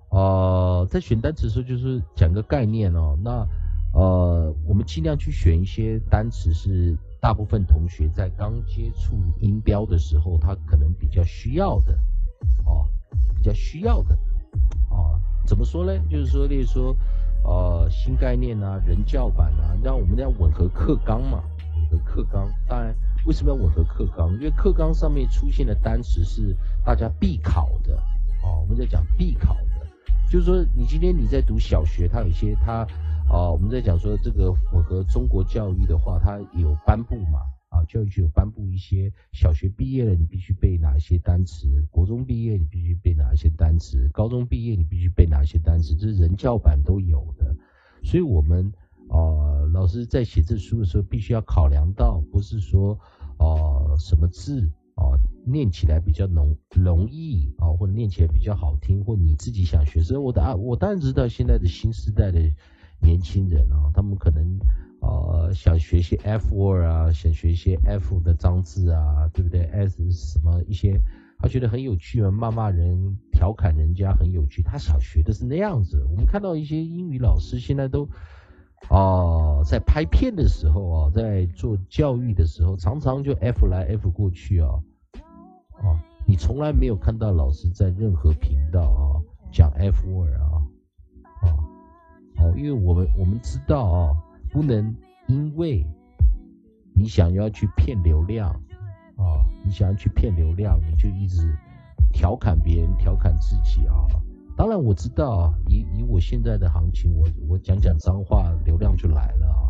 呃，在选单词的时候就是讲个概念哦。那呃，我们尽量去选一些单词是大部分同学在刚接触音标的时候，他可能比较需要的哦，比较需要的啊。怎么说呢？就是说，例如说，呃，新概念啊，人教版啊，让我们要吻合课纲嘛，吻合课纲。当然，为什么要吻合课纲？因为课纲上面出现的单词是大家必考的，哦，我们在讲必考的，就是说，你今天你在读小学，它有一些它，啊，我们在讲说这个吻合中国教育的话，它有颁布嘛。啊，教育局有颁布一些小学毕业了，你必须背哪一些单词；国中毕业你必须背哪一些单词；高中毕业你必须背哪一些单词，这是人教版都有的。所以，我们啊，老师在写这书的时候，必须要考量到，不是说哦、什么字哦、念起来比较容容易啊、或者念起来比较好听，或你自己想学。所以我的啊，我当然知道现在的新时代的年轻人啊，他们可能呃想学一些 F word 啊，想学一些 F 的脏字啊，对不对？S 什么一些，他觉得很有趣啊，骂骂人、调侃人家很有趣，他想学的是那样子。我们看到一些英语老师现在都。哦，在拍片的时候啊，在做教育的时候，常常就 F 来 F 过去啊，哦，你从来没有看到老师在任何频道啊讲 F word 啊，哦，哦，因为我们我们知道啊，不能因为你想要去骗流量啊，你想要去骗流量，你就一直调侃别人，调侃自己啊。当然我知道，以以我现在的行情，我我讲讲脏话，流量就来了啊！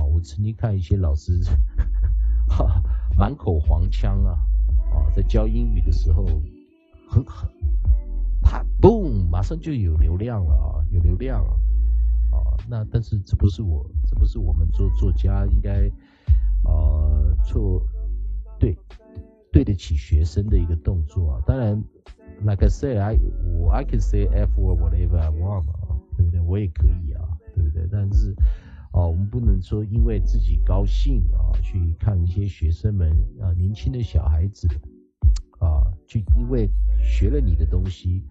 啊，我曾经看一些老师，哈哈，满口黄腔啊，啊，在教英语的时候，很很，啪嘣，马上就有流量了啊，有流量了！那但是这不是我，这不是我们做作家应该，呃，做对对得起学生的一个动作啊。当然，like I say, I 我 I can say F or whatever I want 嘛，对不对？我也可以啊，对不对？但是，哦，我们不能说因为自己高兴啊，去看一些学生们啊，年轻的小孩子啊，就因为学了你的东西。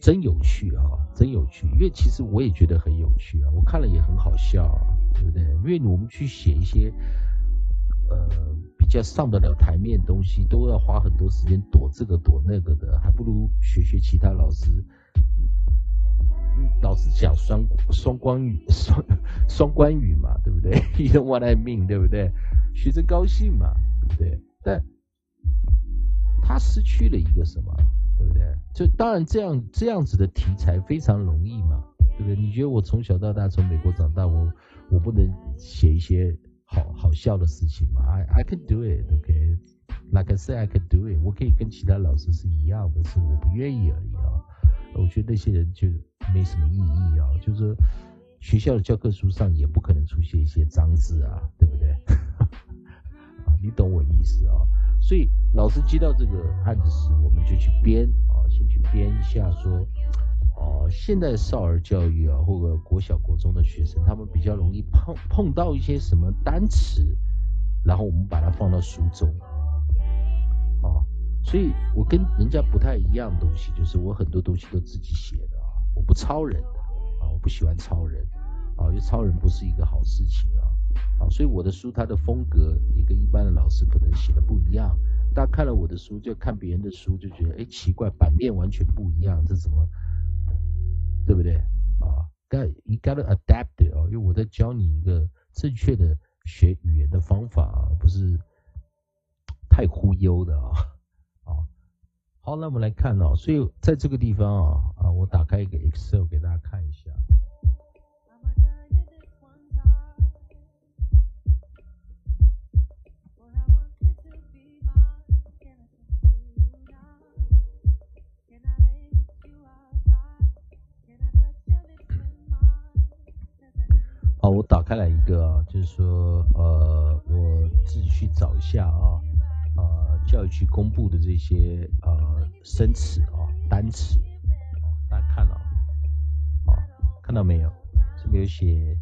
真有趣啊，真有趣！因为其实我也觉得很有趣啊，我看了也很好笑、对不对？因为我们去写一些呃比较上得了台面的东西，都要花很多时间躲这个躲那个的，还不如学学其他老师。老师讲双双关语、双双关语嘛，对不对？You know what I mean，对不对？学生高兴嘛，对不对？但他失去了一个什么？对不对？就当然这样这样子的题材非常容易嘛，对不对？你觉得我从小到大从美国长大，我我不能写一些好好笑的事情吗？I I can do it，OK、Like I say, I can do it。我可以跟其他老师是一样的，是我不愿意而已啊。我觉得那些人就没什么意义啊，就是说学校的教科书上也不可能出现一些脏字啊，对不对？啊，你懂我意思啊。所以老师接到这个案子时，我们就去编啊，先去编一下说，哦、现在少儿教育啊，或者国小、国中的学生，他们比较容易碰碰到一些什么单词，然后我们把它放到书中，啊，所以我跟人家不太一样的东西，就是我很多东西都自己写的啊，我不抄人的啊，我不喜欢抄人啊，因为抄人不是一个好事情啊。啊，所以我的书它的风格也跟一般的老师可能写的不一样。大家看了我的书，就看别人的书，就觉得哎奇怪，版面完全不一样，这怎么，对不对？啊但 you gotta adapt it 哦，因为我在教你一个正确的学语言的方法，不是太忽悠的啊。啊，好，那我们来看哦，所以在这个地方啊啊，我打开一个 Excel 给大家看一下。我打开来一个啊，就是说，呃，我自己去找一下啊，呃，教育局公布的这些呃生词啊、单词，啊，大家看了啊，啊，看到没有？这边有写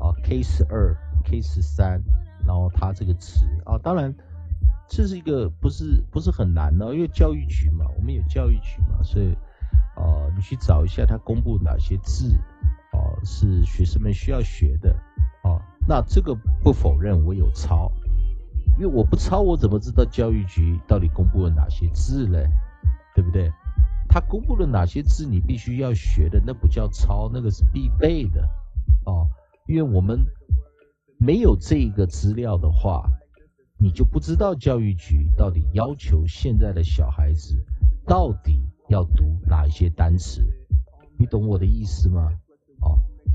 啊 K 十二、K 十三，然后它这个词啊，当然这是一个不是不是很难的，因为教育局嘛，我们有教育局嘛，所以啊，你去找一下它公布哪些字。哦，是学生们需要学的哦。那这个不否认我有抄，因为我不抄，我怎么知道教育局到底公布了哪些字嘞？对不对？他公布了哪些字，你必须要学的，那不叫抄，那个是必备的哦。因为我们没有这个资料的话，你就不知道教育局到底要求现在的小孩子到底要读哪一些单词，你懂我的意思吗？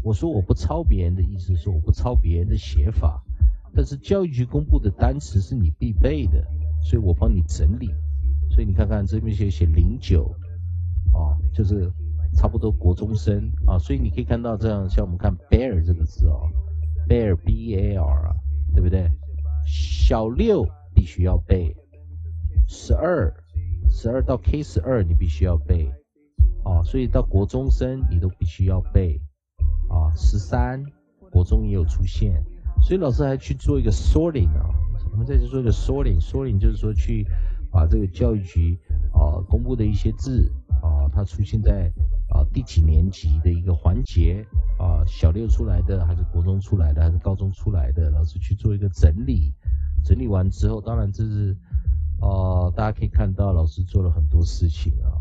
我说我不抄别人的意思是我不抄别人的写法，但是教育局公布的单词是你必备的，所以我帮你整理。所以你看看这边写写零九，啊，就是差不多国中生啊，所以你可以看到这样，像我们看 bear 这个字哦，，bear b a r 啊，对不对？小六必须要背，十二十二到 K 十二你必须要背，啊，所以到国中生你都必须要背，十三国中也有出现，所以老师还去做一个缩领啊，我们再去做一个缩领，缩领就是说去把这个教育局啊公布的一些字啊，它出现在啊第几年级的一个环节啊，小六出来的还是国中出来的还是高中出来的，老师去做一个整理，整理完之后，当然这是。哦，大家可以看到老师做了很多事情啊，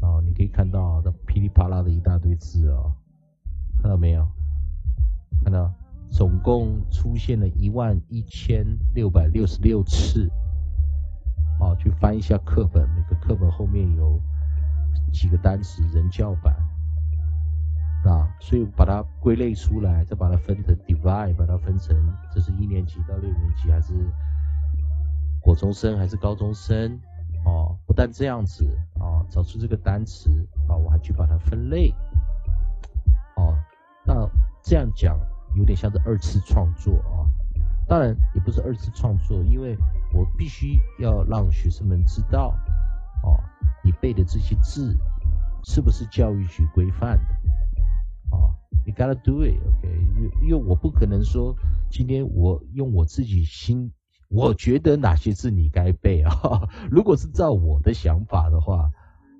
啊，你可以看到这噼里啪啦的一大堆字啊，看到没有？看到，总共出现了一万一千六百六十六次。啊，去翻一下课本，每个课本后面有几个单词，人教版啊，所以把它归类出来，再把它分成 divide，把它分成这是一年级到六年级还是？国中生还是高中生哦？不但这样子哦，找出这个单词啊，我还去把它分类哦。那这样讲有点像是二次创作啊。当然也不是二次创作，因为我必须要让学生们知道哦，你背的这些字是不是教育局规范的哦？你 gotta do it，OK？因为我不可能说今天我用我自己心。我觉得哪些字你该背啊？如果是照我的想法的话，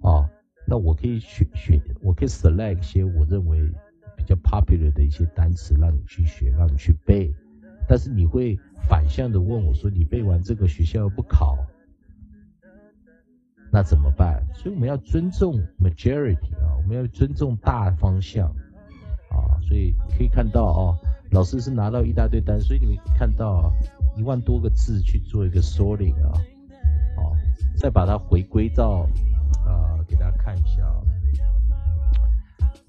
啊，那我可以选选，我可以 select 一些我认为比较 popular 的一些单词让你去学，让你去背。但是你会反向的问我说，你背完这个学校不考，那怎么办？所以我们要尊重 majority 啊，我们要尊重大方向啊。所以可以看到啊，老师是拿到一大堆单，所以你们看到啊。一万多个字去做一个 sorting 啊，好，再把它回归到啊，给大家看一下啊。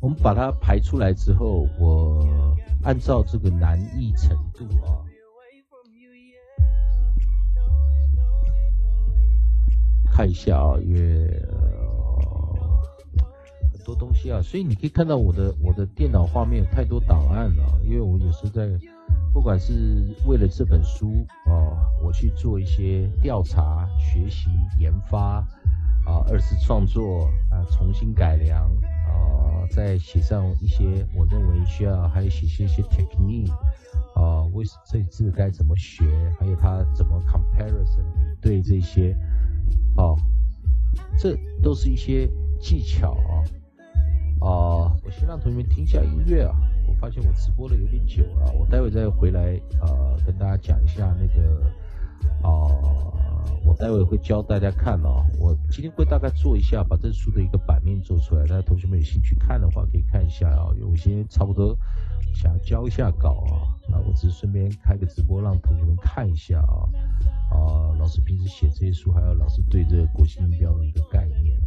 我们把它排出来之后，我按照这个难易程度啊，看一下啊，因为很多东西啊，所以你可以看到我的我的电脑画面有太多档案了，因为我有时在。不管是为了这本书啊，我去做一些调查、学习、研发啊，二次创作啊，重新改良啊，再写上一些我认为需要，还有写些一些 technique 啊，为这字该怎么学，还有它怎么 comparison 比对这些啊，这都是一些技巧啊啊，我先让同学们听一下音乐啊。我发现我直播的有点久了，我待会再回来呃跟大家讲一下那个啊，我待会会教大家看啊，我今天会大概做一下，把这书的一个版面做出来，大家同学们有兴趣看的话可以看一下啊，有些差不多想要交一下稿啊，那我只是顺便开个直播让同学们看一下啊啊，老师平时写这些书，还有老师对这个国际音标的一个概念。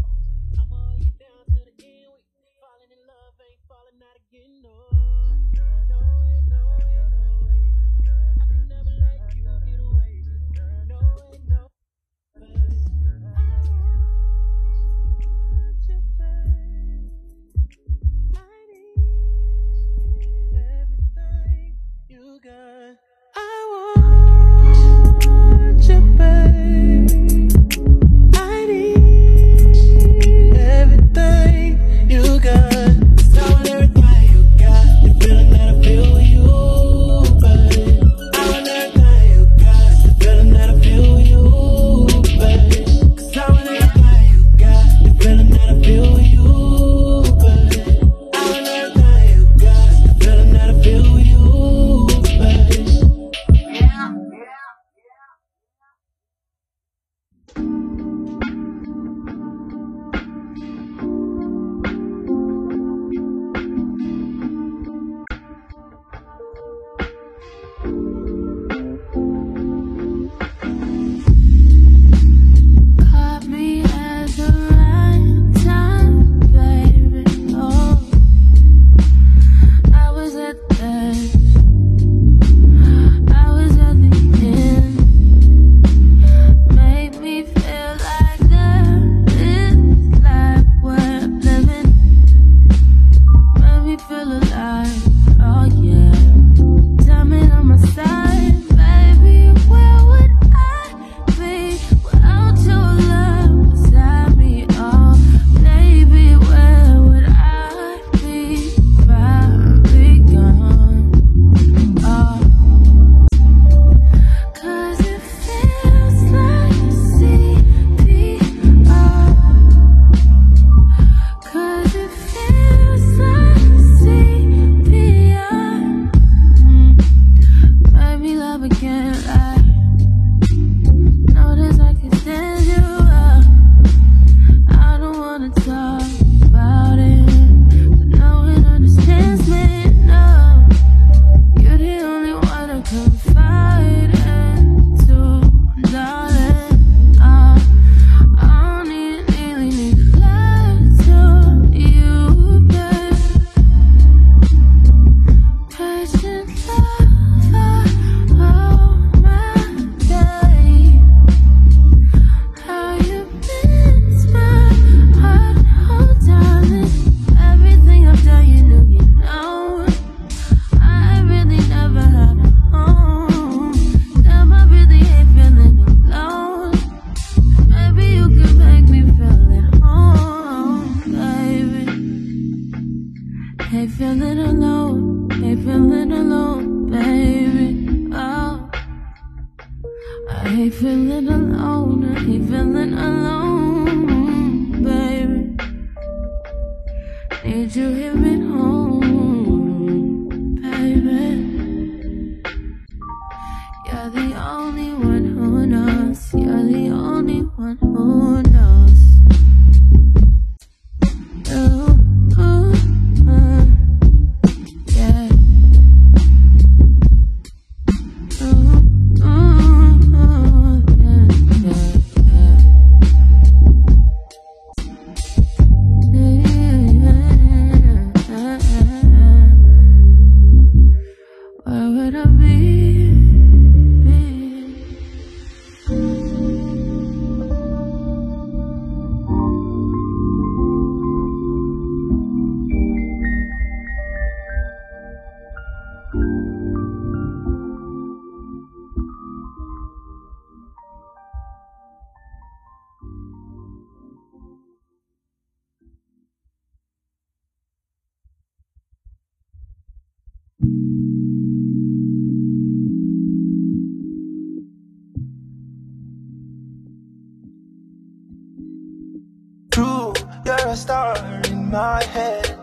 Star in my head.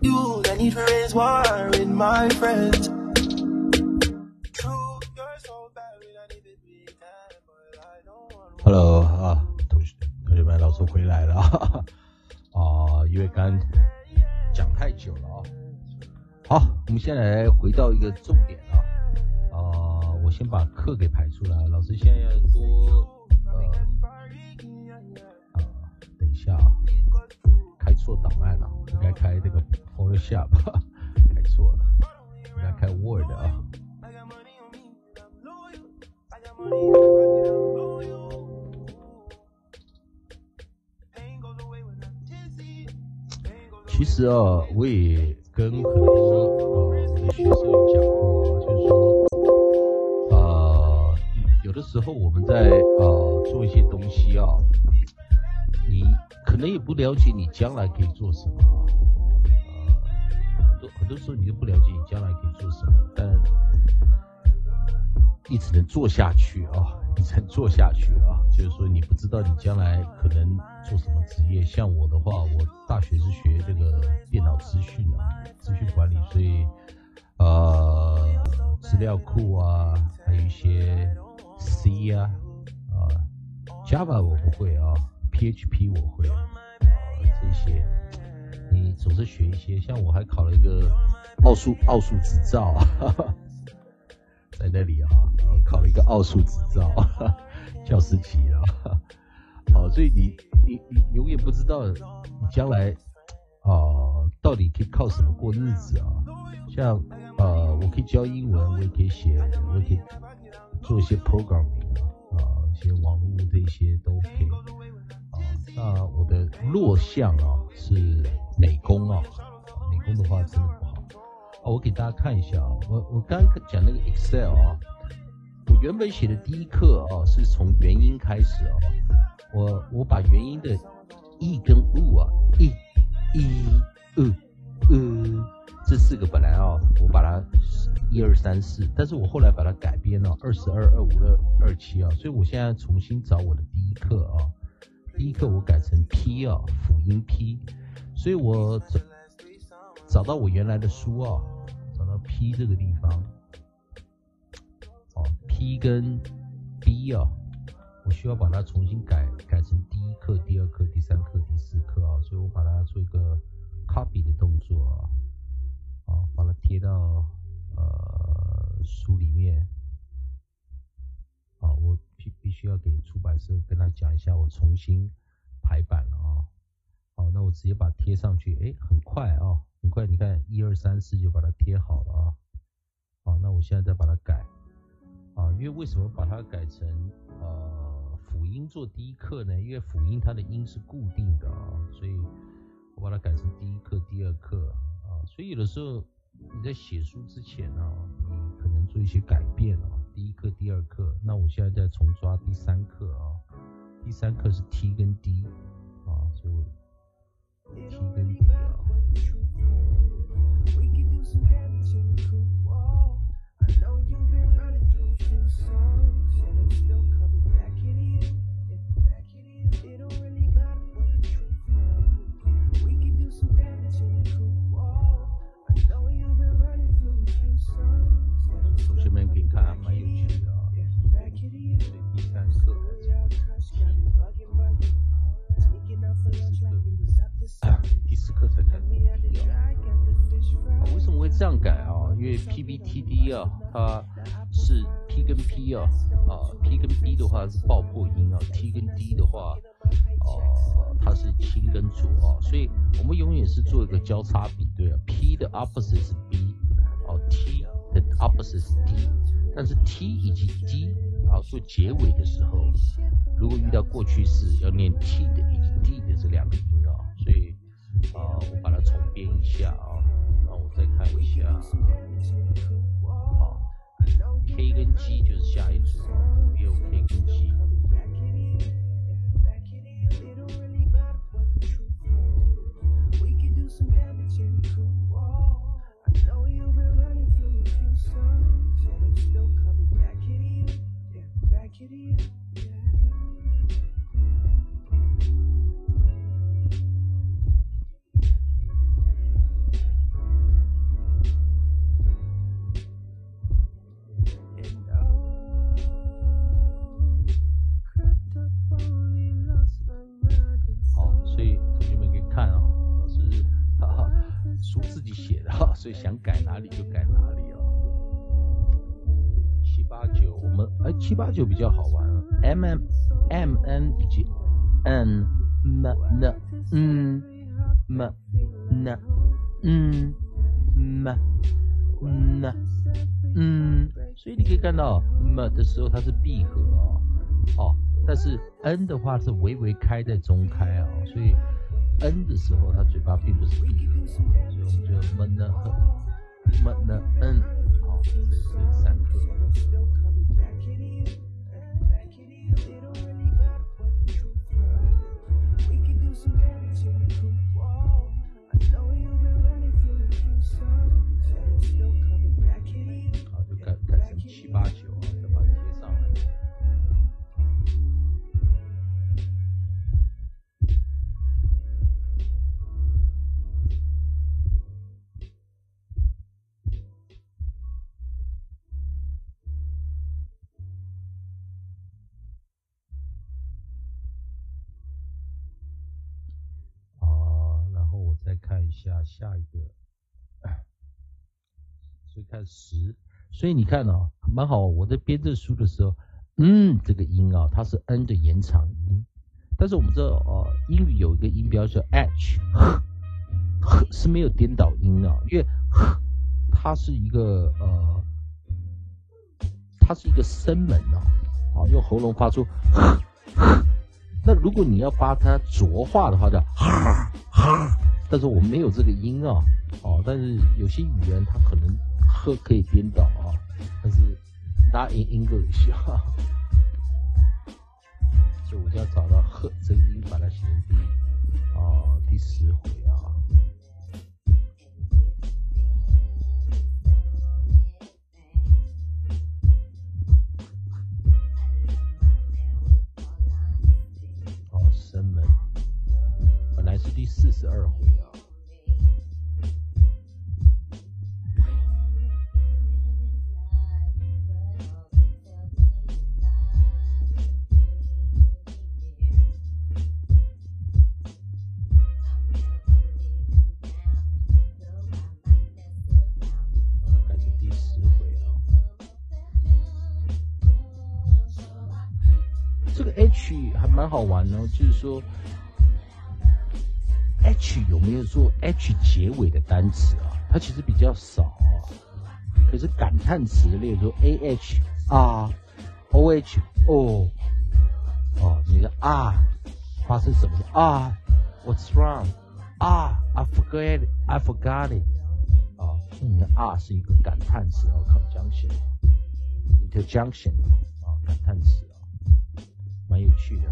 You, the need for is war in my friends. True, you're so bad, we don't need to be bad, but I don't want Hello 啊，同学同学们，老师回来了啊！因为刚讲太久了啊。好，我们现在来回到一个重点啊。啊，我先把课给排出来。老师现在要多呃做档案了，应该开这个 Photoshop，开错了，应该开 Word 啊。其实啊，我也跟很多呃我的学生有讲过啊，就是说，呃，有的时候我们在呃做一些东西啊，能也不了解你将来可以做什么啊，很多很多时候你都不了解你将来可以做什么，但你只能做下去啊，你只能做下去啊，就是说你不知道你将来可能做什么职业。像我的话，我大学是学这个电脑资讯啊，资讯管理，所以呃，资料库啊，还有一些 C 啊，啊，Java 我不会啊，PHP 我会啊，这些你总是学一些。像我还考了一个奥数奥数执照啊。在那里啊，然后考了一个奥数执照，教师级啊。好，所以你你你永远不知道你将来啊、到底可以靠什么过日子啊？像呃，我可以教英文，我也可以写，我也可以做一些 programming 啊，啊，一些网络这些都 OK 啊。那我的弱项啊是美工啊，美工的话真的不好。哦，我给大家看一下啊，我我刚刚讲那个 Excel 啊，我原本写的第一课啊，是从元音开始啊，我我把元音的 e 跟 u 啊，e e u u 这四个本来啊，我把它一二三四，但是我后来把它改编了二十二、二五、二二七啊，所以我现在重新找我的第一课啊，第一课我改成 P 啊，辅音 P，所以我找找到我原来的书啊，找到 P 这个地方，哦，P 跟 B 啊，我需要把它重新改改成第一课、第二课、第三课、第四课啊，所以我把它做一个 copy 的动作啊，啊，把它贴到呃书里面，啊，我必须要给出版社跟他讲一下，我重新排版了啊。好，那我直接把它贴上去，诶，很快啊，很快，你看一二三四就把它贴好了啊。好，那我现在再把它改啊，因为为什么把它改成呃辅音做第一课呢？因为辅音它的音是固定的啊，所以我把它改成第一课、第二课啊。所以有的时候你在写书之前呢，你可能做一些改变啊，第一课、第二课，那我现在在重抓第三课啊、第三课是 T 跟 D 啊，所以我 T 跟 D 啊、I know you've been running through some. B T D 啊，它是 P 跟 P 啊，啊 P 跟 B 的话是爆破音啊，T 跟 D 的话，哦、它是轻跟浊啊，所以我们永远是做一个交叉比对啊，P 的 opposite 是 B，哦，T 的 opposite 是 D，但是 T 以及 D 啊做结尾的时候，如果遇到过去式，要念 T 的以及 D 的这两个音啊，所以啊、我把它重编一下啊，然后我再看一下，，K 跟 G 就是下一组，也有 K 跟 G。We 哪里就改哪里哦。七八九，我们哎七八九比较好玩啊，M M M N 以及 N M N 嗯 M N 嗯 M N 嗯，所以你可以看到 M 的时候它是闭合哦，哦，但是 N 的话是微微开在中开啊、所以 N 的时候它嘴巴并不是闭合、所以我们就 M N 和 M N N，好，这是三个。Still coming back at you, back at 下一个。所以看十，所以你看哦，蛮好。我在编这书的时候，嗯，这个音啊，它是 n 的延长音。但是我们知道，呃，英语有一个音标叫 h，是没有颠倒音啊，因为 它是一个呃，它是一个声门啊，啊，用喉咙发出。那如果你要把它浊化的话，叫哈哈，但是我没有这个音啊，哦，但是有些语言它可能呵可以颠倒啊，但是 not in English 啊，所以我就要找到呵这个音，把它写成第啊第十回啊。四十二回啊。把它改成第十回啊。这个 H 还蛮好玩的哦，就是说 H 有没有做 H 结尾的单词啊？它其实比较少啊。可是感叹词，例如说 A H 啊，O H 哦，哦，你的啊发生什么事啊？What's wrong？啊，I forget it, I forgot it。啊，你的啊是一个感叹词哦，conjunction 啊，interjunction 啊，啊，感叹词啊，蛮有趣的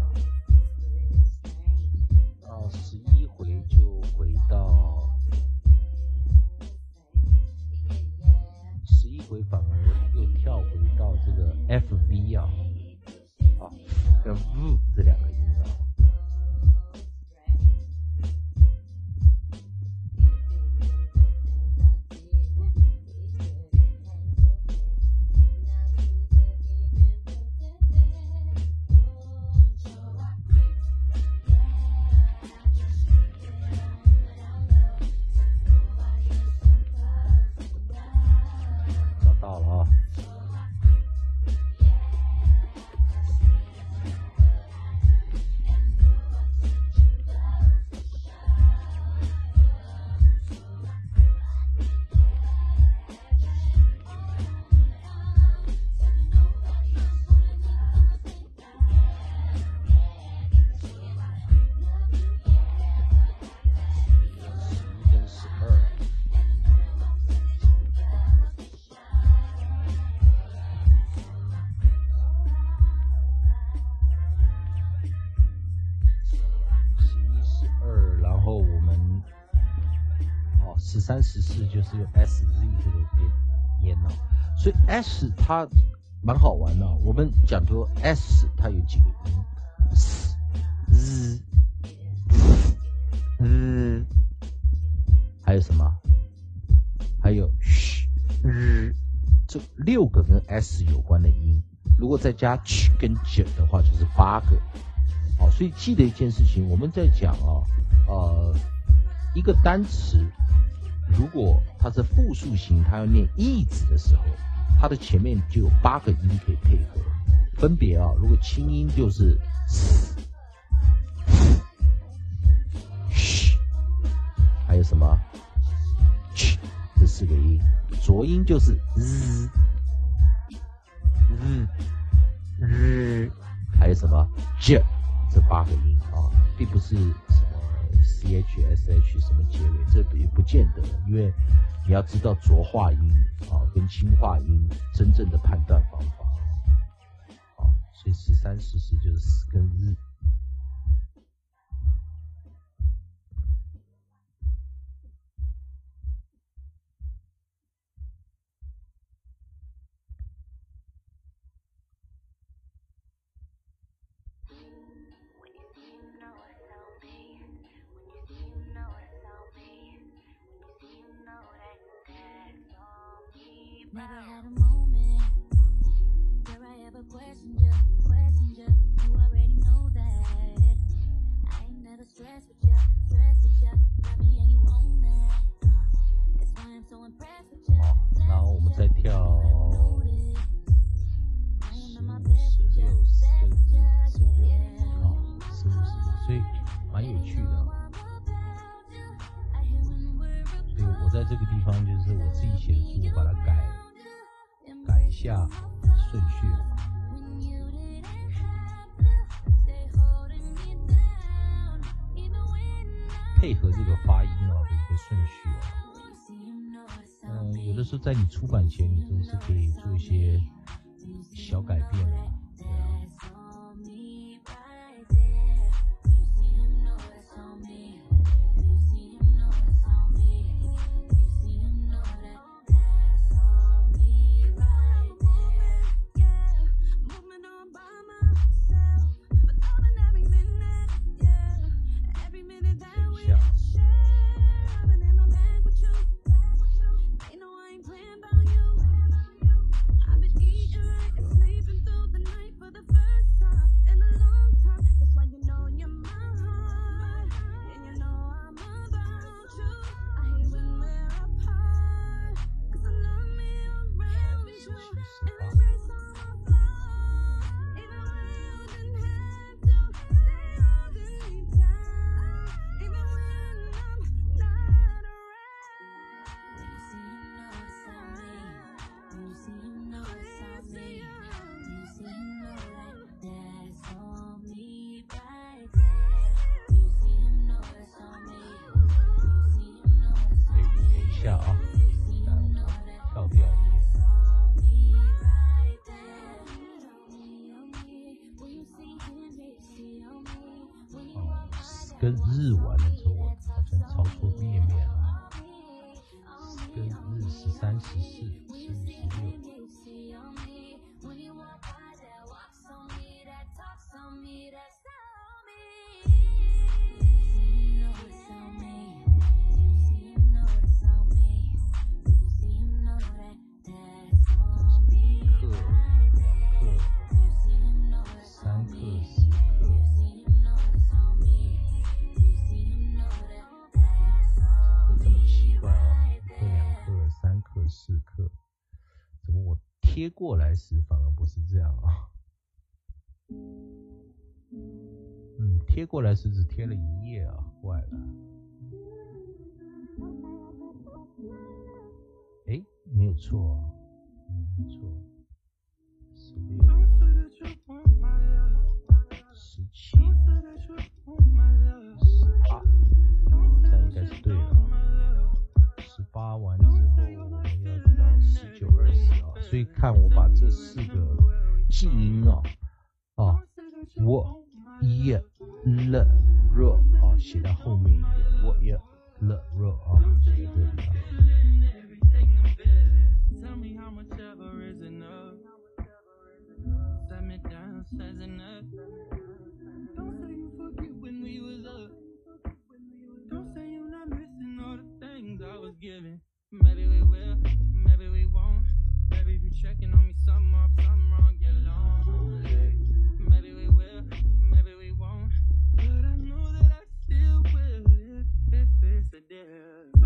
是用 S Z 这个边烟了，所以 S 它蛮好玩的哦、我们讲说 S 它有几个音，S、Z、Z，还有什么？还有 sh、日，这六个跟 S 有关的音，如果再加 ch 跟 j 的话，就是八个。好，所以记得一件事情，我们在讲啊，呃，一个单词，如果它是复数型，它要念义字的时候，它的前面就有八个音可以配合，分别啊，如果清音就是 sh，还有什么？Ch 这四个音，浊音就是 z、z、日，还有什么？J。这八个音啊，并不是 C H S H 什么结尾，这也不见得，因为你要知道浊化音啊跟清化音真正的判断方法啊，所以十三十四就是跟日。在你出版前，你都是可以做一些小改变的、贴过来时反而不是这样啊？嗯，贴过来时只贴了一页啊，坏了。哎，没有错啊，嗯，没错，十六、十七、十八，这样应该是对的。十八完之后，我们要到十九、所以看我把这四个字音啊啊我耶了热啊写在后面一点，我耶了热啊写在这里啊。Don't say you're not missing I checking on me something off, something wrong, you're lonely. Maybe we will, maybe we won't. But I know that I still will if, if it's a deal.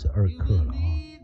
十二克了啊。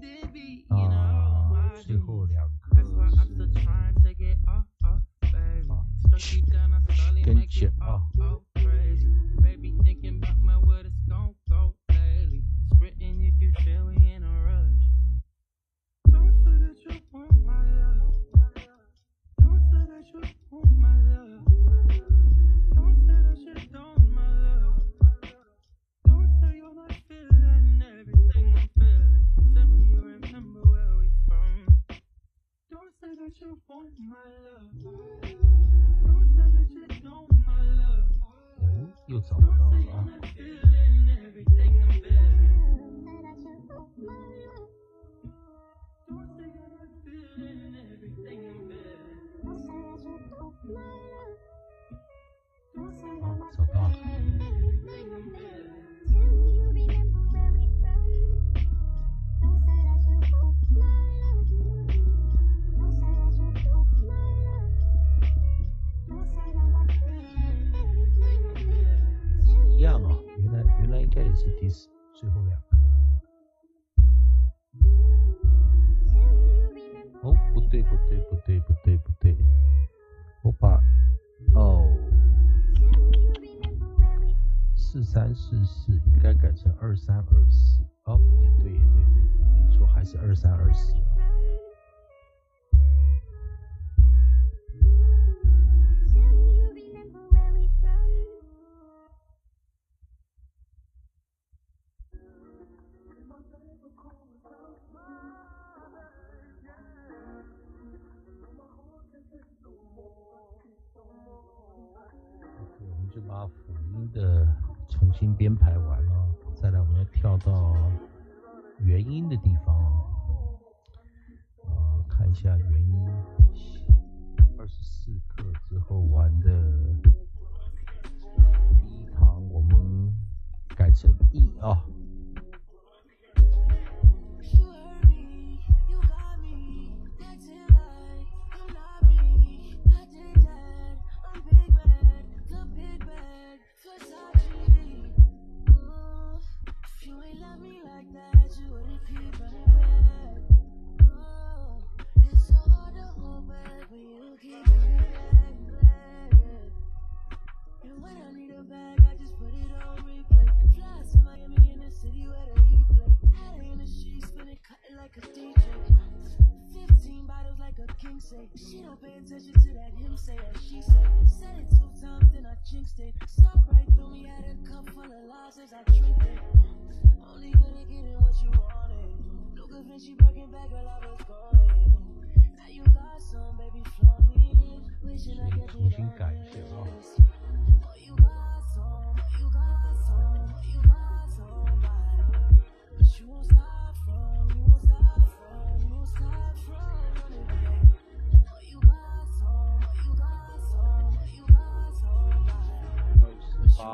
二三二四哦，也对也对对，没错，还是二三二四啊。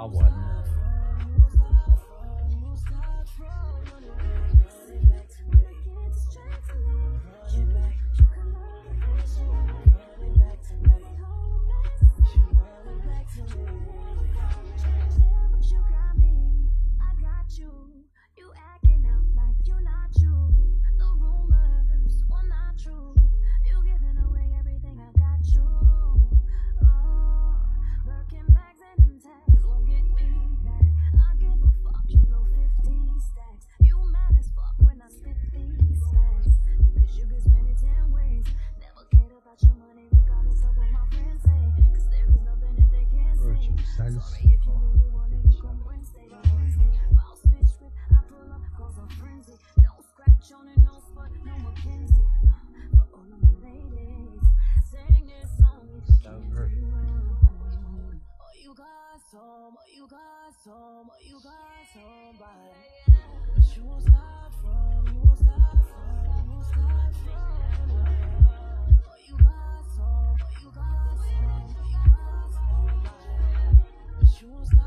花纹。some, you got somebody. But you won't start from, you will start from, you won't start from. You got some, you got some, you got somebody. But you won't start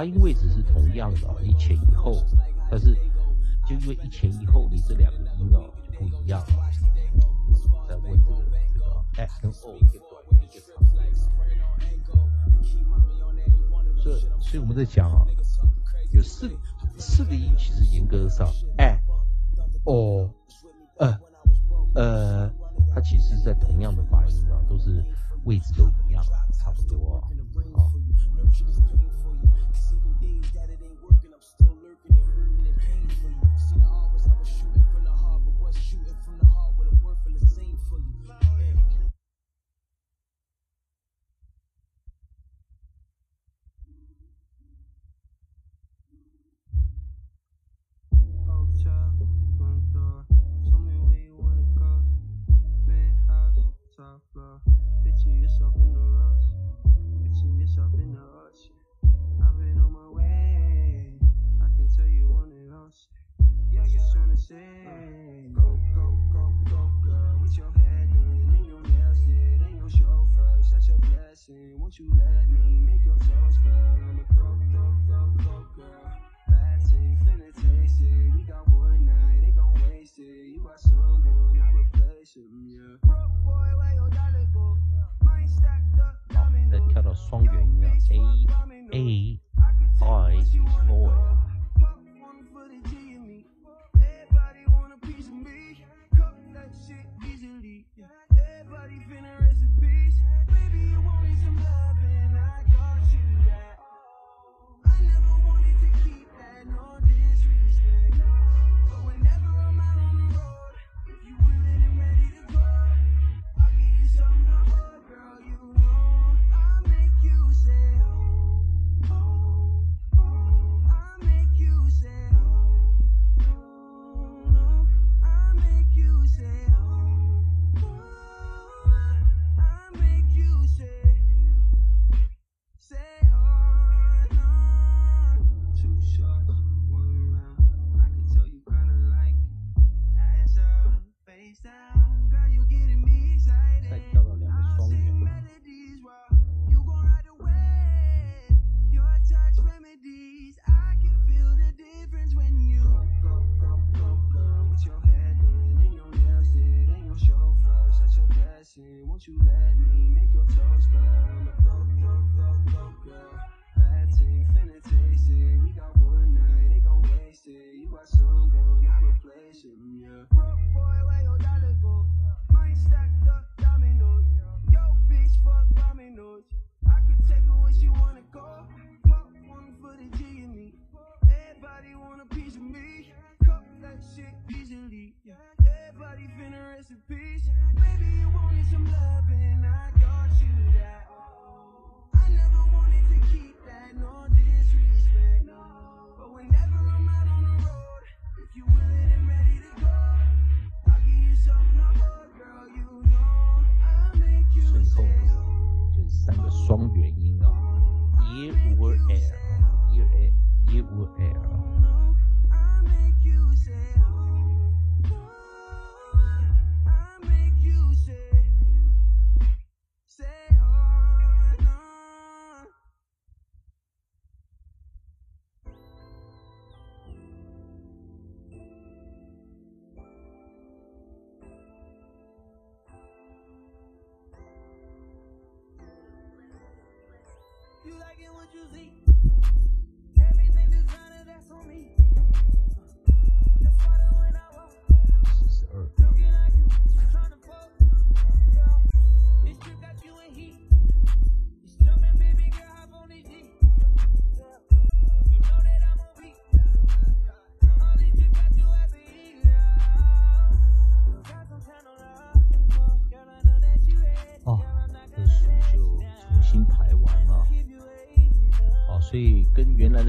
发音位置是同样的一前一后但是就因为一前一后你这两个音啊不一样在问这个这个啊跟 o 一个短音所以所以我们在讲啊有四个四个音其实严格上 at 哦呃呃它其实在同样的发音啊都是位置都一样差不多啊啊 sing. Go, go, go, go, girl, with your head doing and your nails did and your show first. Such a blessing. Won't you let me make your toes, girl? I'm a go, go, go, go, girl. Bad thing, finna taste it. We got one night, ain't gon' waste it. You got someone, I replace him, yeah. Broke boy, where your dollar go? Mind stacked up, diamond. That cut a song, you know.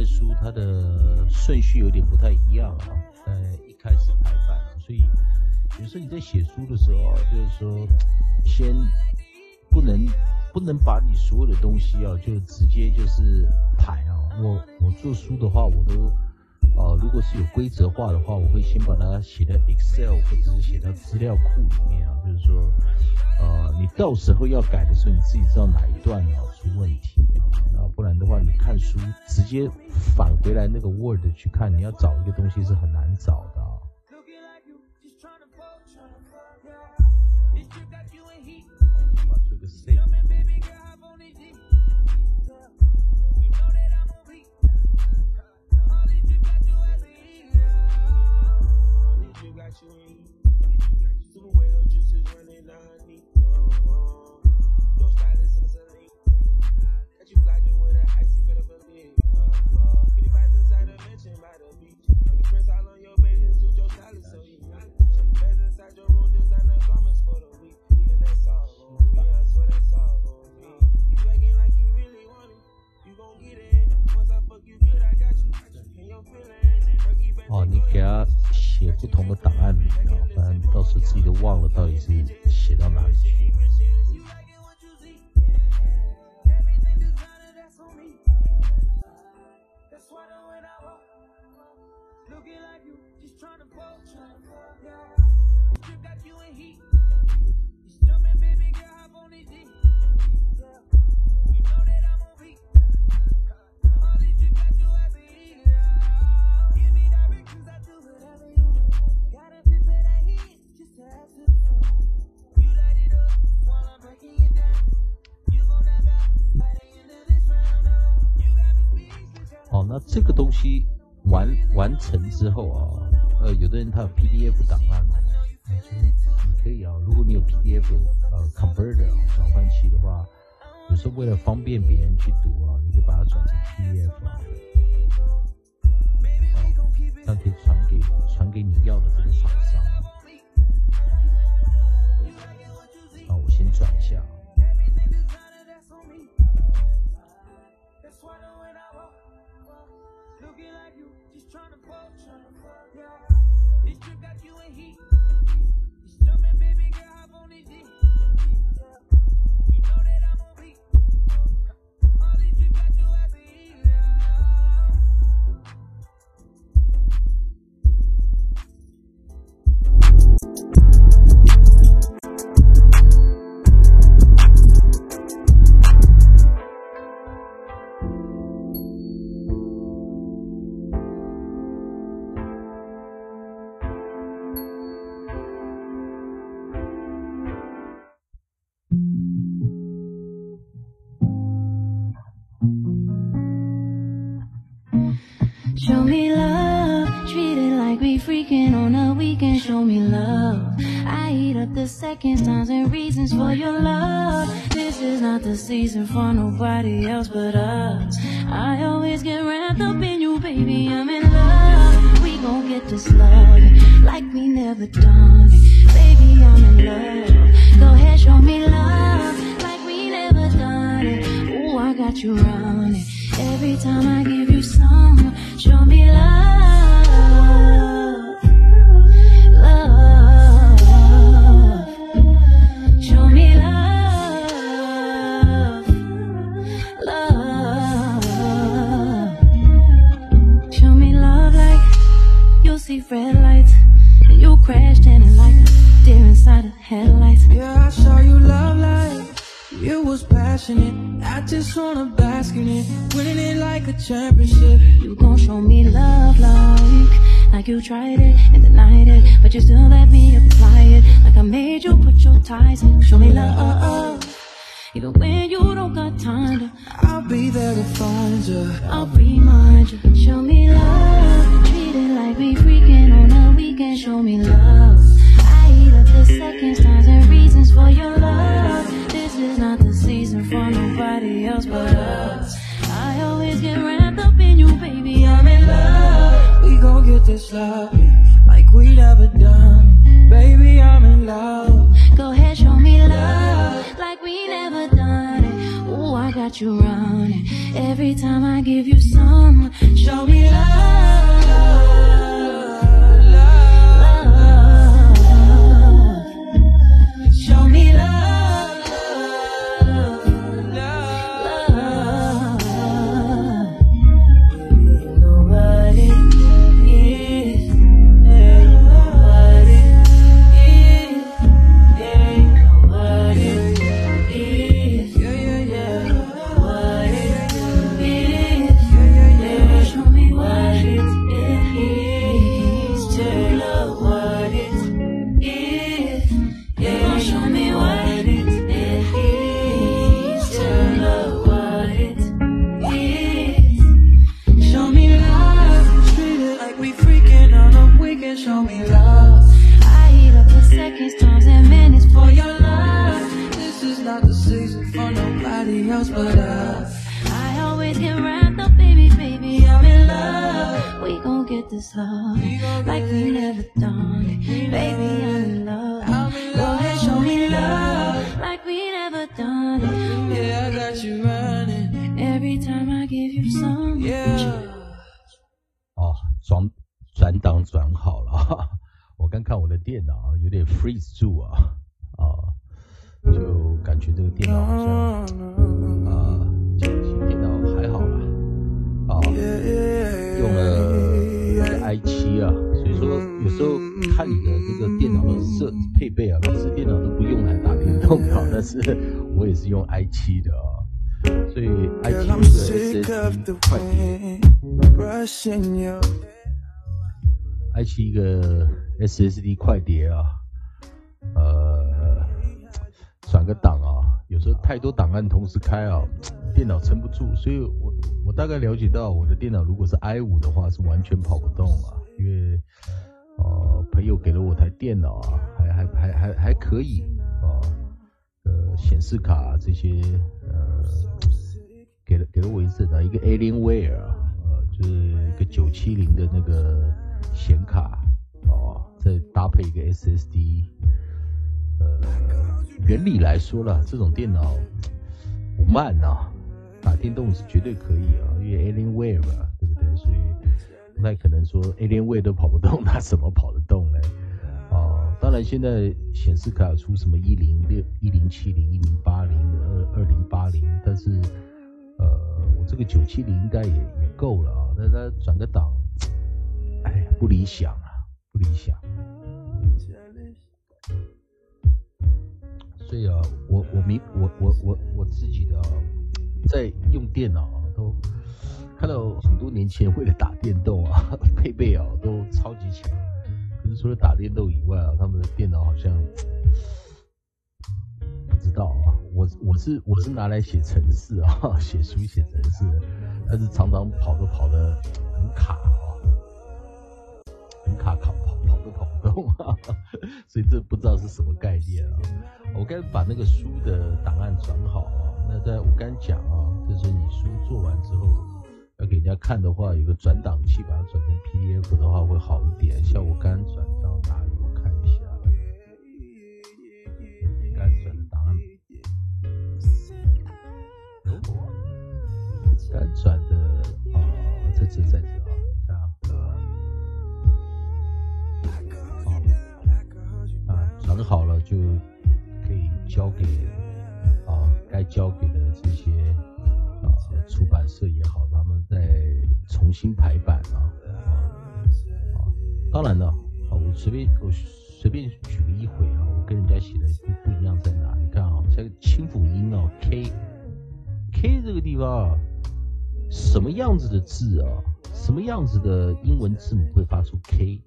的书它的顺序有点不太一样啊，呃一开始排版啊，所以有时候你在写书的时候啊，就是说先不能不能把你所有的东西啊，就直接就是排啊。我我做书的话，我都呃，如果是有规则化的话，我会先把它写在 Excel 或者是写到资料库里面啊，就是说呃，你到时候要改的时候，你自己知道哪一段啊出问题啊，不然的话，你看书直接返回来那个 Word 去看，你要找一个东西是很难找的。之后啊，呃，有的人他有 PDF 档案嘛，嗯就是你可以啊，如果你有 PDF 呃 converter 转换器的话，有时候为了方便别人去读啊，你可以把它转成 PDF 啊，哦，这样可以传给传给你要的这个厂商啊。啊，我先转一下 This trip got you in heat. Just jumping, baby girl, hop on this G. The seconds, times, and reasons for your love. This is not the season for nobody else but us. I always get wrapped up in you, baby. I'm in love. We gon' get this love like we never done it. Baby, I'm in love. Go ahead, show me love like we never done it. Ooh, I got you running. Every time I give you some, show me. Love. Red lights. And you crashed in it like a deer inside of headlights. Yeah, I saw you love life. You was passionate. I just wanna bask in it. Winning it like a championship. You gon' show me love like Like you tried it and denied it But you still let me apply it Like I made you put your ties in Show me love Even when you don't got time to I'll be there to find you. I'll remind you Show me love. Treat it like we freaking on a weekend. Show me love. I eat up the seconds, times and reasons for your love. This is not the season for nobody else but us. I always get wrapped up in you, baby. I'm in love. We gon' get this love you Every time I give you some, show me love, like we 快点。wind brushing your i 七一个 SSD 快碟啊，呃，转个档啊，有时候太多档案同时开啊，电脑撑不住，所以我我大概了解到我的电脑如果是 i 五的话是完全跑不动啊，因为呃朋友给了我台电脑啊，还还还还还可以啊，呃显示卡、这些呃给了给了我一次的，一个 Alienware 啊，呃就是一个九七零的那个显卡哦，再搭配一个 SSD，呃，原理来说了，这种电脑不慢啊，打电动是绝对可以啊，因为 Alienware 嘛，对不对？所以不太可能说 Alienware 都跑不动，它怎么跑得动呢？哦，当然现在显示卡出什么一零六、一零七零、一零八零、二二零八零，但是，这个九七零应该也也够了啊，但是它转个档，哎，不理想啊，不理想。所以啊，我我明我我我我自己的、在用电脑啊，都看到很多年轻人为了打电动啊，配备啊都超级强。可是除了打电动以外啊，他们的电脑好像不知道啊。我我是我是拿来写程式啊，写书写程式，但是常常跑都跑得很卡啊，很卡，跑跑跑都跑不动啊，所以这不知道是什么概念啊。我刚把那个书的档案转好啊，那在我刚讲啊，就是你书做完之后要给人家看的话，有个转档器把它转成 PDF 的话会好一点。像我刚转转的啊，在这在这啊，你看啊。啊，转好了就可以交给啊该交给的这些啊出版社也好，他们再重新排版啊啊啊。当然了，啊我随便我什么样子的字啊，什么样子的英文字母会发出 K？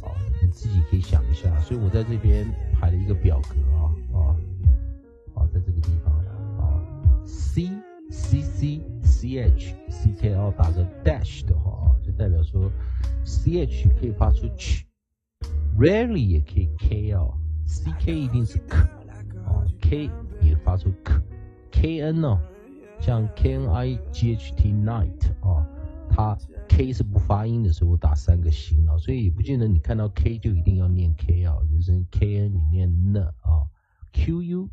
啊，你自己可以想一下。所以我在这边排了一个表格啊啊啊，在这个地方啊，C C C C H C K L 打个 dash 的话啊，就代表说 C H 可以发出 ch，rarely 也可以 K 啊，C K 一定是 k 啊，K 也发出 k，K N 哦，像 K N I G H T night 啊，它 K 是不发音的时候，打三个星啊，所以也不见得你看到 K 就一定要念 K 啊，就是 K N 你念 N 啊，Q U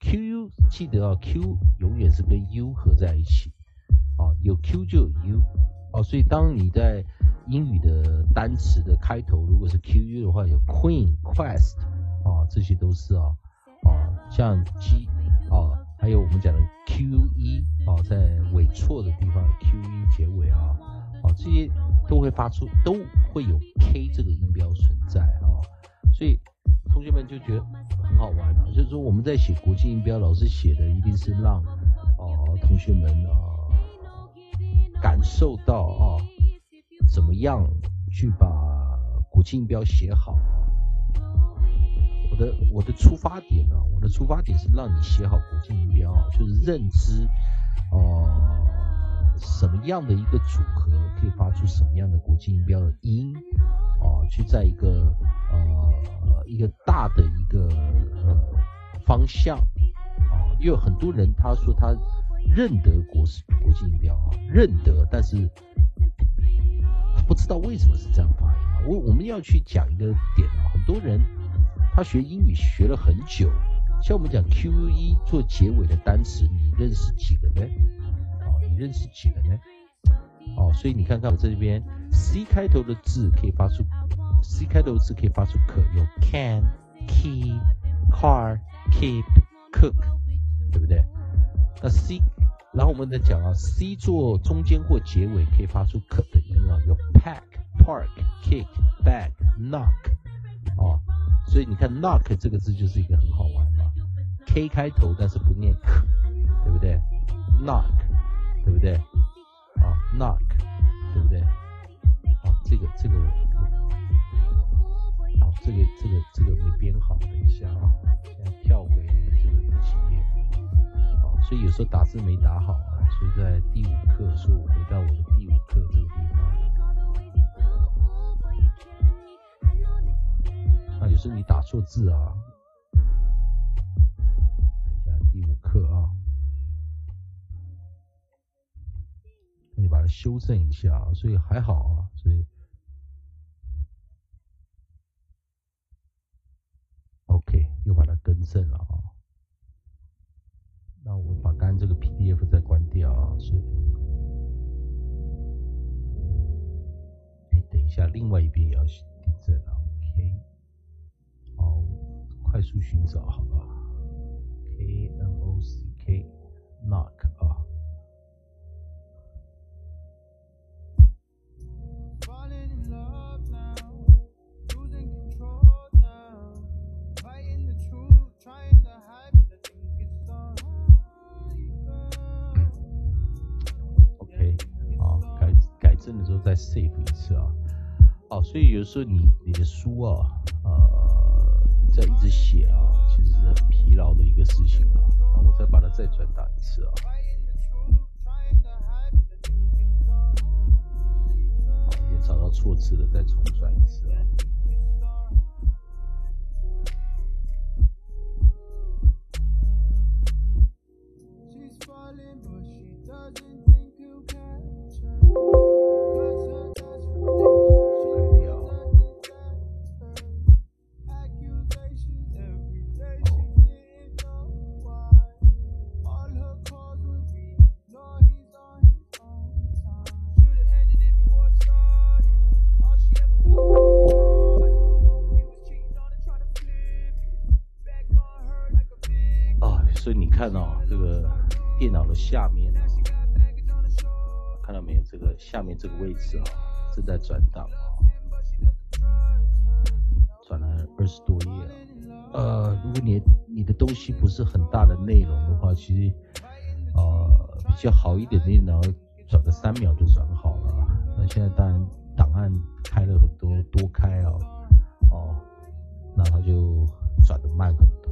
Q U 记得啊，Q 永远是跟 U 合在一起啊有 Q 就有 U 啊，所以当你在英语的单词的开头如果是 QU 的话，有 Queen、Quest 啊，这些都是啊啊，像 G 啊，还有我们讲的 QE 啊，在尾错的地方 QE 结尾啊啊，这些都会发出都会有 K 这个音标存在啊，所以同学们就觉得很好玩啊，就是说我们在写国际音标，老师写的一定是让啊、同学们啊、感受到啊、怎么样去把国际音标写好。的我的出发点呢、我的出发点是让你写好国际音标啊，就是认知哦、什么样的一个组合可以发出什么样的国际音标的音啊，去在一个呃一个大的一个呃方向啊，因为很多人他说他认得国国际音标啊，认得，但是不知道为什么是这样发音啊。我我们要去讲一个点啊，很多人他学英语学了很久，像我们讲 Q E 做结尾的单词，你认识几个呢？哦，你认识几个呢？哦，所以你看看我这边 C 开头的字可以发出 C 开头的字可以发出可，有 can、key、car、keep、cook，对不对？那 C，然后我们再讲啊，C 做中间或结尾可以发出可的音啊，有 pack、park、kick、bag、knock，哦，所以你看 knock 这个字就是一个很好玩嘛，K 开头但是不念 k，对不对？knock，对不对？啊，knock，对不对？好，这个这个我，好，这个这个这个没编好，等一下啊，现在跳回这个第几页？啊，所以有时候打字没打好啊，所以在第五课，所以我回到我的第五课这个啊，有时候你打错字啊，等一下第五课啊，你把它修正一下，所以还好啊，所以 OK 又把它更正了啊。那我把刚刚这个 PDF 再关掉啊，所以，等一下，另外一边也要订正啊，快速寻找好了，K N O C K knock 啊， Falling in love now, losing control now. Fighting the truth, trying to hide, but I think it's alright. OK，好，改改正的时候再 save 一次啊。哦，所以有时候你你的书啊，呃，你 这一直写啊，其实是很疲劳的一个事情啊。那我再把它再转打一次啊，也找到错字了，再重转一次啊。看哦，这个电脑的下面啊，看到没有？这个下面这个位置啊，正在转档啊，转了二十多页啊。呃，如果你你的东西不是很大的内容的话，其实呃比较好一点的电脑转个三秒就转好了。那现在当然档案开了很多，多开啊，哦，那它就转的慢很多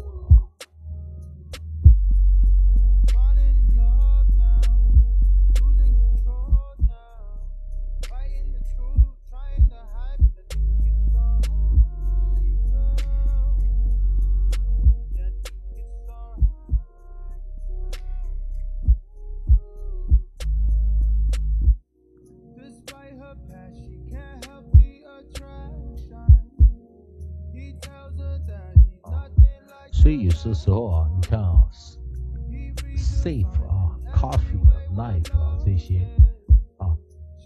时候啊，你看啊，safe 啊 coffee 啊，knife 啊这些啊。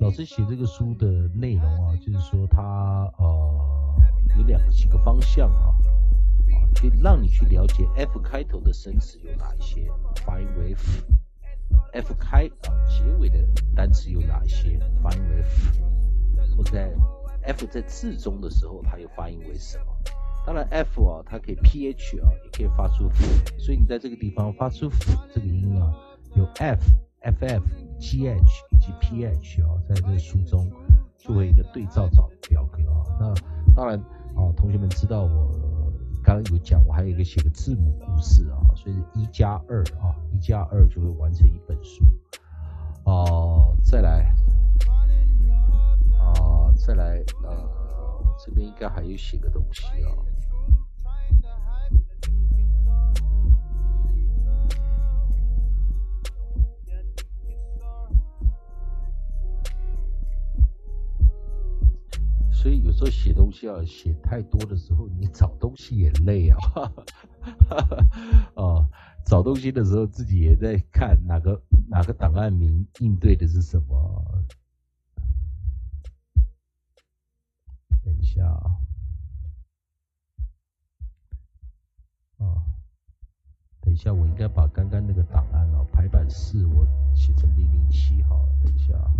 老师写这个书的内容啊，就是说它呃有两个几个方向啊，啊，可以让你去了解 F 开头的生词有哪一些，发音为 f。F 开啊结尾的单词有哪一些，发音为 f。或者在 F 在字中的时候，它又发音为什么？当然 F 啊，它可以 PH 啊，也可以发出所以你在这个地方发出这个音啊，有 F、FF、GH 以及 PH 啊，在这个书中作为一个对照找表格啊。那当然啊，同学们知道我刚刚有讲，我还有一个写个字母故事啊，所以一加二啊，一加二就会完成一本书。哦、再来啊、再来呃，这边应该还有写个东西啊。所以有时候写东西啊，写太多的时候，你找东西也累啊。啊，找东西的时候自己也在看哪个哪个档案名应对的是什么。下啊，啊，等一下，我应该把刚刚那个档案哦，排版四我写成零零七好了。等一下啊。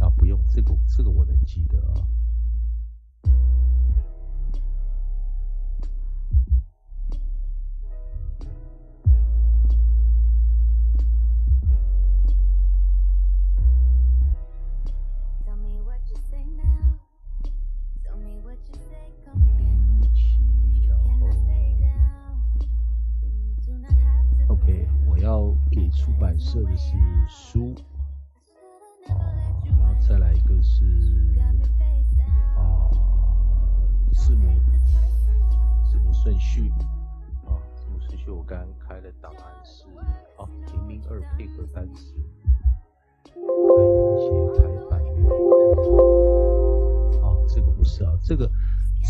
啊，不用，这个这个我能记得啊。书，啊，然后再来一个是啊字母字母顺序。啊字母顺序我刚刚开的档案是啊零零二配合单词。跟一些排版啊这个不是啊这个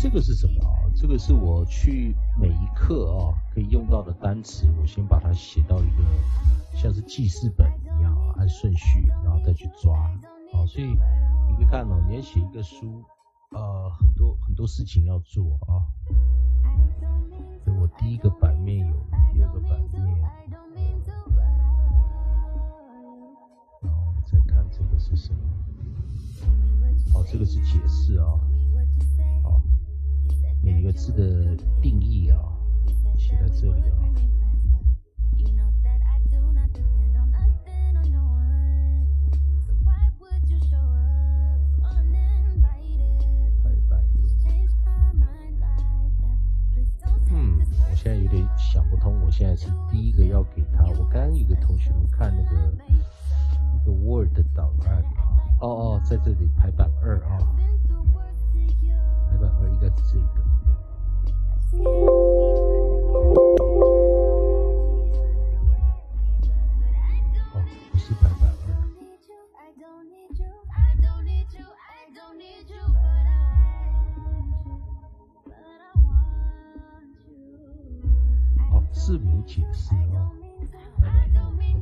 这个是什么啊？这个是我去每一课啊可以用到的单词，我先把它写到一个像是记事本，按顺序，然后再去抓啊。所以你可以看哦，你要写一个书，呃，很多很多事情要做啊。所以我第一个版面有，第二个版面，然后再看这个是什么？哦，这个是解释啊。好，每个字的定义啊，写在这里啊。现在有点想不通，我现在是第一个要给他。我刚刚有个同学们看那个一个 Word 的档案，哦哦，在这里排版二啊，排版二应该是这个。字母解释哦，排版六，OK，是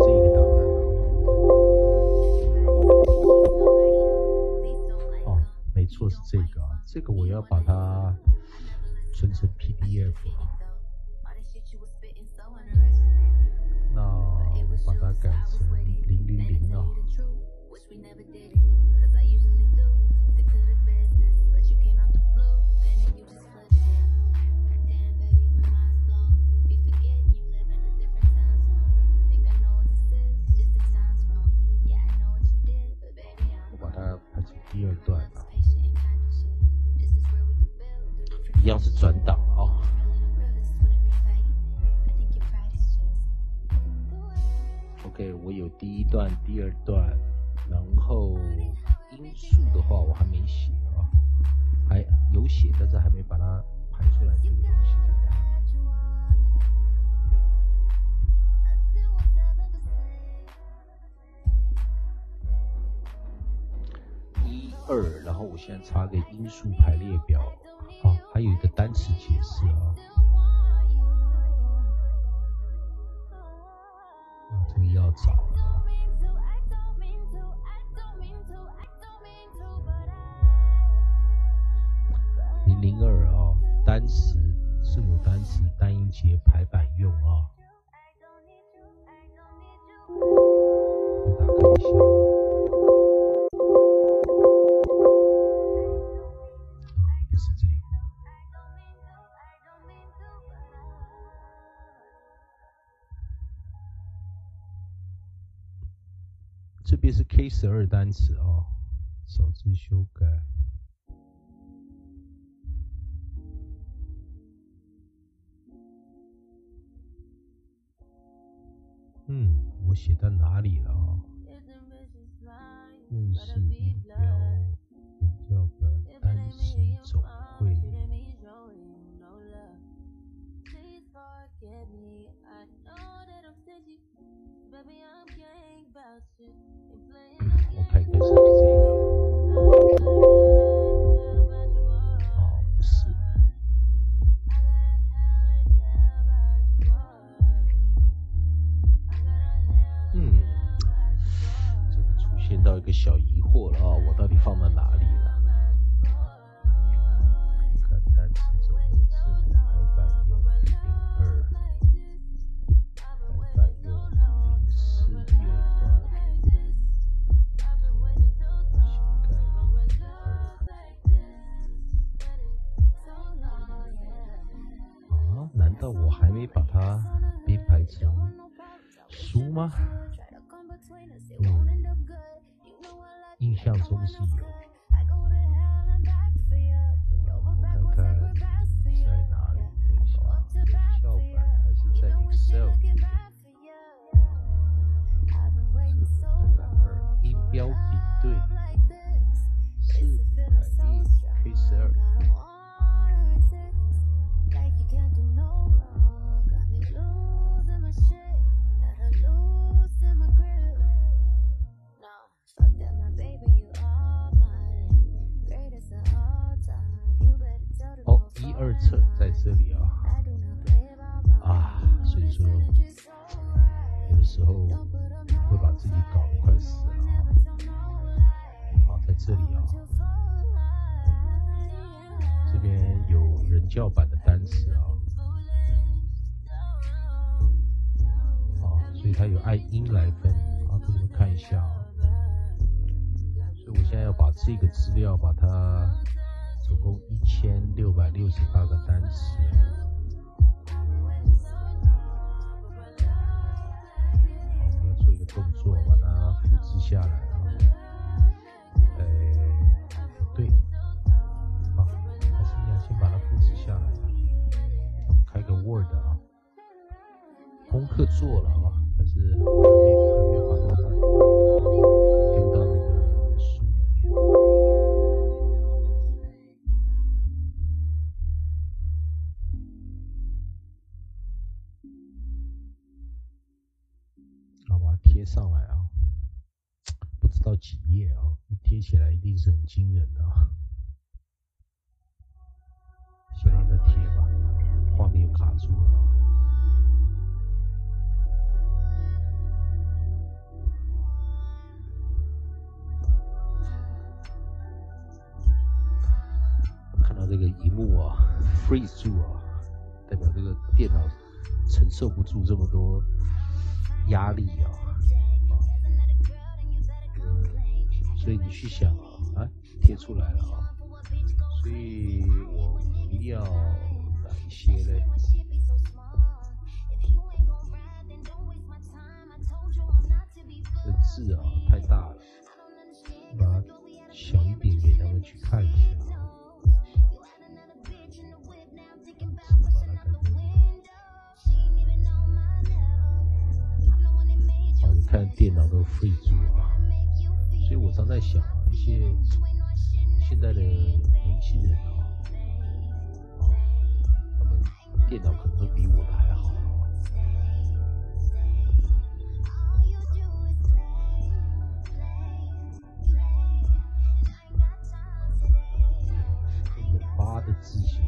这个档案哦，没错是这个啊，这个我要把它存成 PDF 啊，那把它改第二段，一样是转档啊。OK，我有第一段、第二段，然后音速的话我还没写啊，还有写，但是还没把它排出来这个东西。一二，然后我现在插个因素排列表，好，还有一个单词解释啊，这个要找。零零二啊，单词字母单词单音节排版用啊。再打开一下是 K 十二单词啊，首次修改。嗯，我写到哪里了啊？认识音标人教本单词总会。个小疑惑了啊，我到底放到哪里了？看单词总会字母排版用零二，排版用零四乐段，修改零二。啊？难道我还没把它编排成书吗？siglo. 起来一定是很惊人的啊。先让它贴吧，画面卡住了。看到这个荧幕啊，freeze 住啊，代表这个电脑承受不住这么多压力。啊所以你去想啊，啊，贴出来了啊，所以我不要哪一些嘞？这字啊太大了，把它小一点给他们去看一下。啊。把字把它改哦，你看电脑都废住啊，所以我常在想啊，一些现在的年轻人啊，啊，他们电脑可能都比我的还好啊。这个八的字形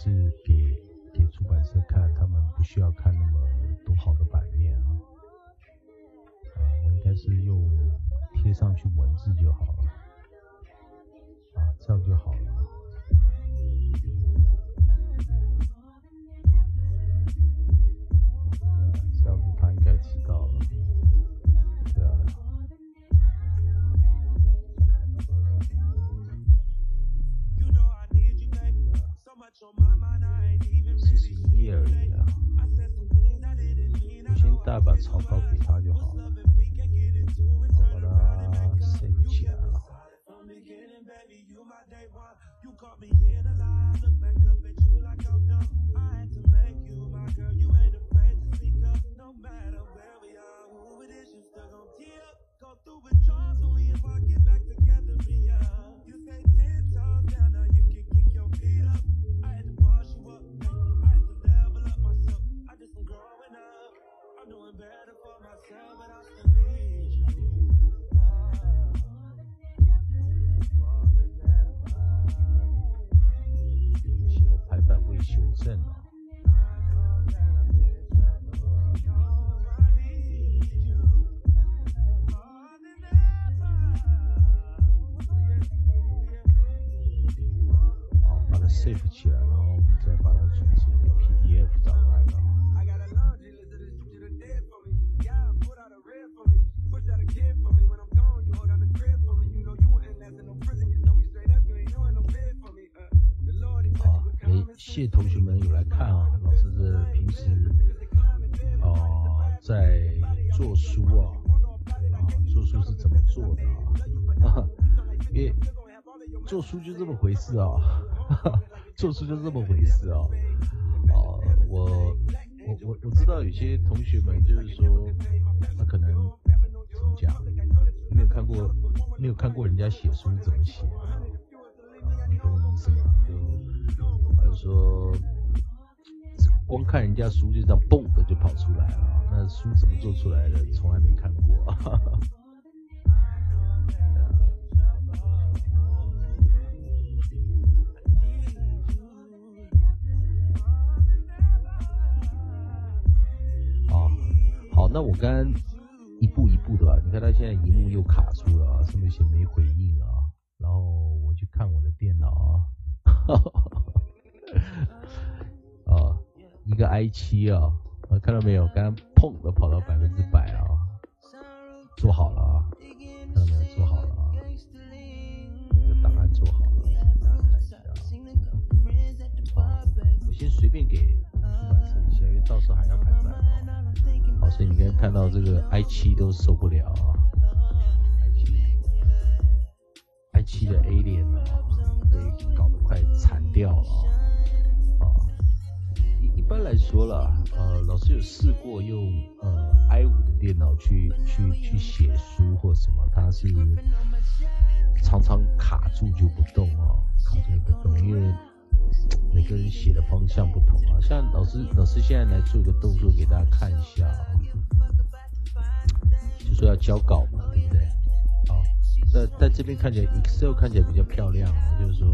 是给给出版社看，他们不需要看那么多好的版面啊，啊，我应该是用贴上去文字就好了，啊，这样就好了。做的啊？因为做书就这么回事啊，做书就这么回事啊。啊，我我我我知道有些同学们就是说，他可能怎么讲，没有看过没有看过人家写书怎么写啊，啊你懂我意思吗？就好像说，光看人家书就这样蹦的就跑出来了，那书怎么做出来的，从来没看过。好，那我刚刚一步一步的，你看它现在荧幕又卡住了啊，上面写没回应啊，然后我去看我的电脑啊，啊，一个 i 七啊，看到没有？刚刚砰的跑到百分之百啊，做好了啊，看到没有？做好了啊，这个档案做好了，大家看一下啊。我先随便给出版社一下，因为到时候还要排版。所以你刚看到这个 i 七都受不了啊，i 七 i 七的 A 脸啊，被搞得快残掉了啊。一一般来说啦，呃，老师有试过用呃 i 五的电脑去去去写书或什么，它是常常卡住就不动啊，卡住就不动，因为每个人写的方向不同啊。像老师老师现在来做一个动作给大家看一下啊，就说要交稿嘛，对不对？好，那在这边看起来 Excel 看起来比较漂亮啊，就是说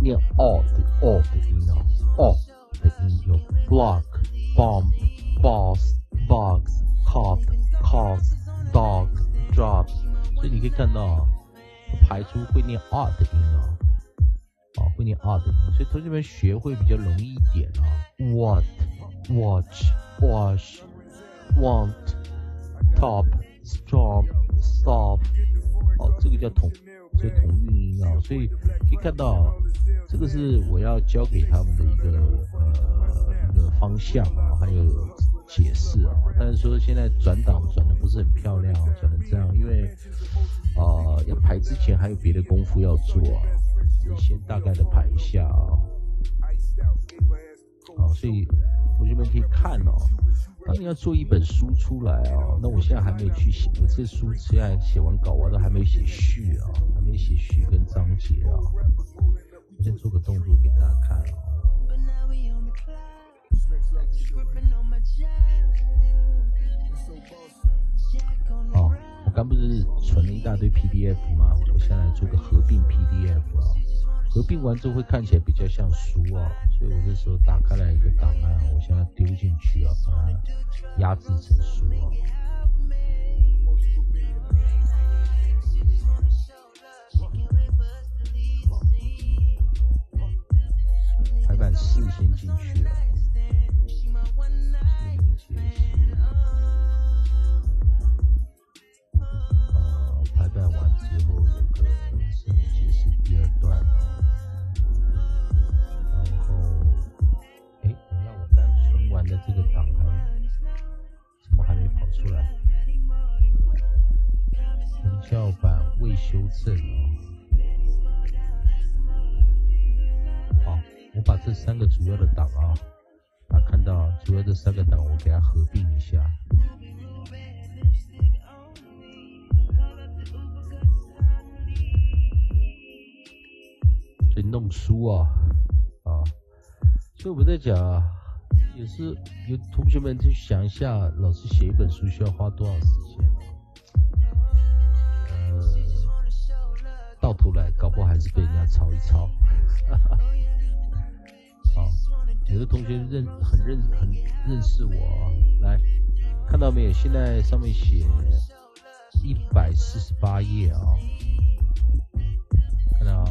念 all 的 all 的音啊，all 的音有 block、bomb、boss、box、cop、cost、dog、drop，所以你可以看到啊，排出会念 r 的音啊，啊会念 r 的音，所以同学们学会比较容易一点啊，what、watch、wash、want、top、stop,、stop，哦，这个叫同，这同韵音啊，所以可以看到，这个是我要教给他们的一个呃一个方向啊，还有解释啊。但是说现在转档转的不是很漂亮啊，转成这样，因为啊、要排之前还有别的功夫要做啊，你先大概的排一下啊。好，所以同学们可以看哦。当你要做一本书出来啊，那我现在还没有去写，我这书现在写完稿，我都还没写序啊，还没写序跟章节啊。我先做个动作给大家看啊。哦，我刚不是存了一大堆 PDF 吗？我现在来做个合并 PDF 啊。合并完之后会看起来比较像书啊，所以我这时候打开了一个档案，我想要丢进去啊，把它压制成书啊。所以我在讲啊，也是有同学们去想一下，老师写一本书需要花多少时间啊？呃，到头来搞不好还是被人家抄一抄。好，有的同学认很认很认识我啊，来看到没有？现在上面写一百四十八页啊，看到啊？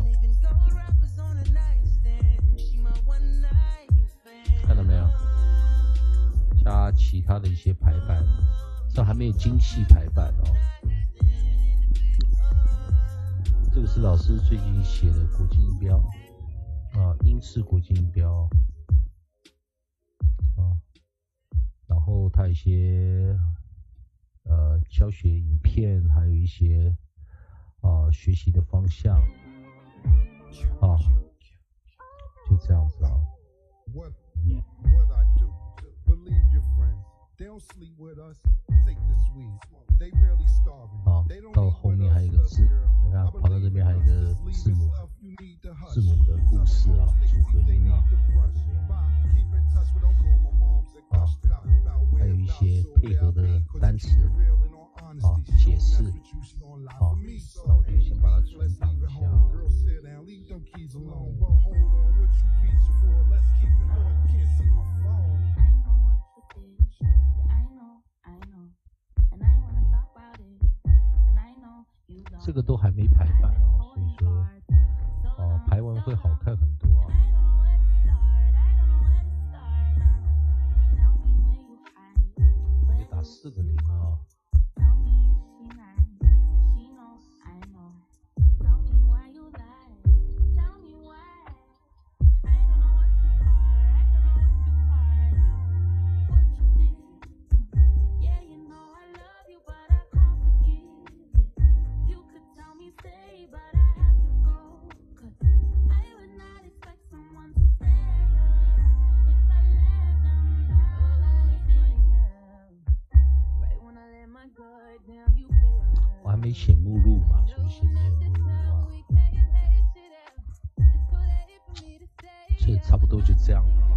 看到没有？加其他的一些排版，这还没有精细排版哦。这个是老师最近写的国际音标啊，英式国际音标啊，然后它有一些呃教学影片，还有一些啊学习的方向啊，就这样子啊。What what I do? Believe your friends. They don't sleep with us. Take the Swedes. They really starving. 好 They don't 到 eat 后 with 面还有一 us, 个字 little girl. 你看 I 跑到这 believe 边还有一 in 个 us. Leave 字母 yourself, you need to hush. 字母的故事啊，组合 They 音啊 need，to brush. Bye. Keep in touch, but don't call my moms and 啊 gush about about 还有一 whereabouts 些 or 配合 where 的 I be, 'cause 单 you 词啊，解释，啊，那我就先把它存档一下，这个都还没排版哦，所以说哦排完会好看很多啊，你打四个0啊。我还没写目录嘛所以写没有目录啊。这差不多就这样了。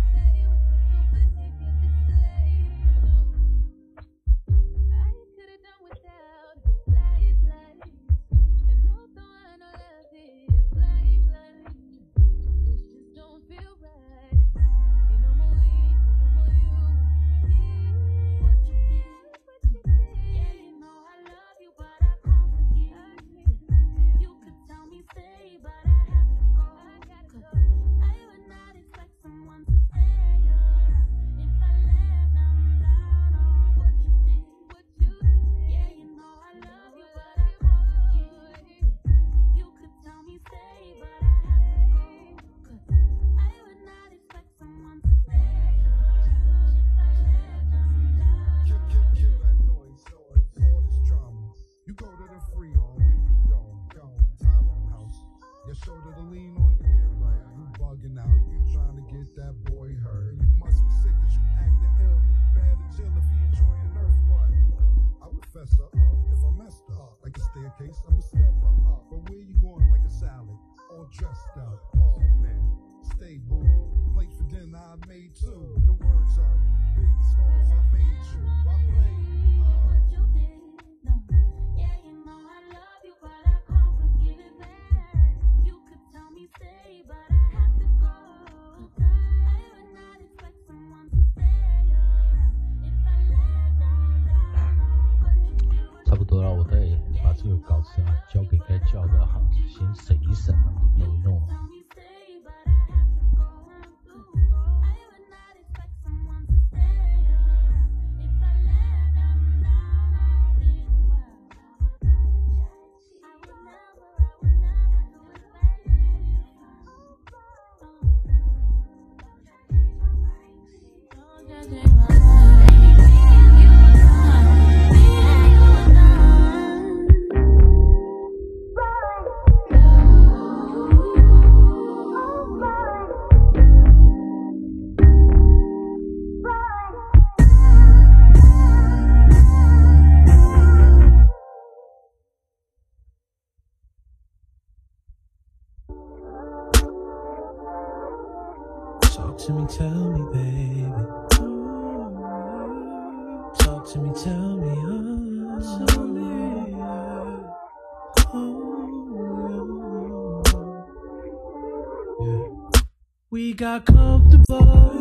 got comfortable.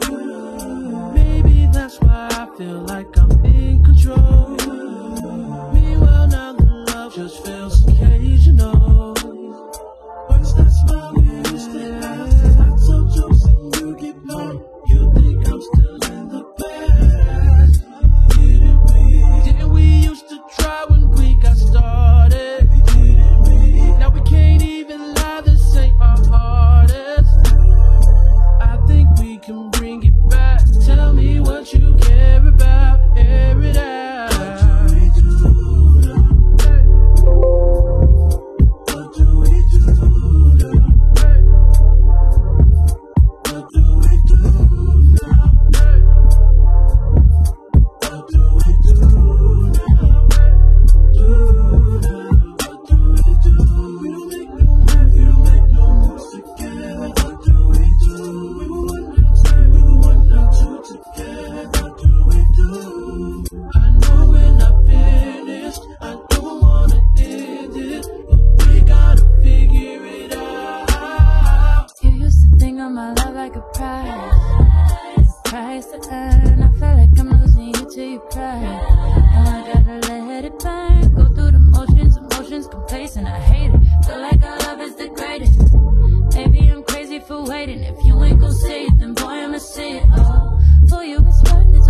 Maybe that's why I feel like I'm in control. Meanwhile, now the love just feels occasional.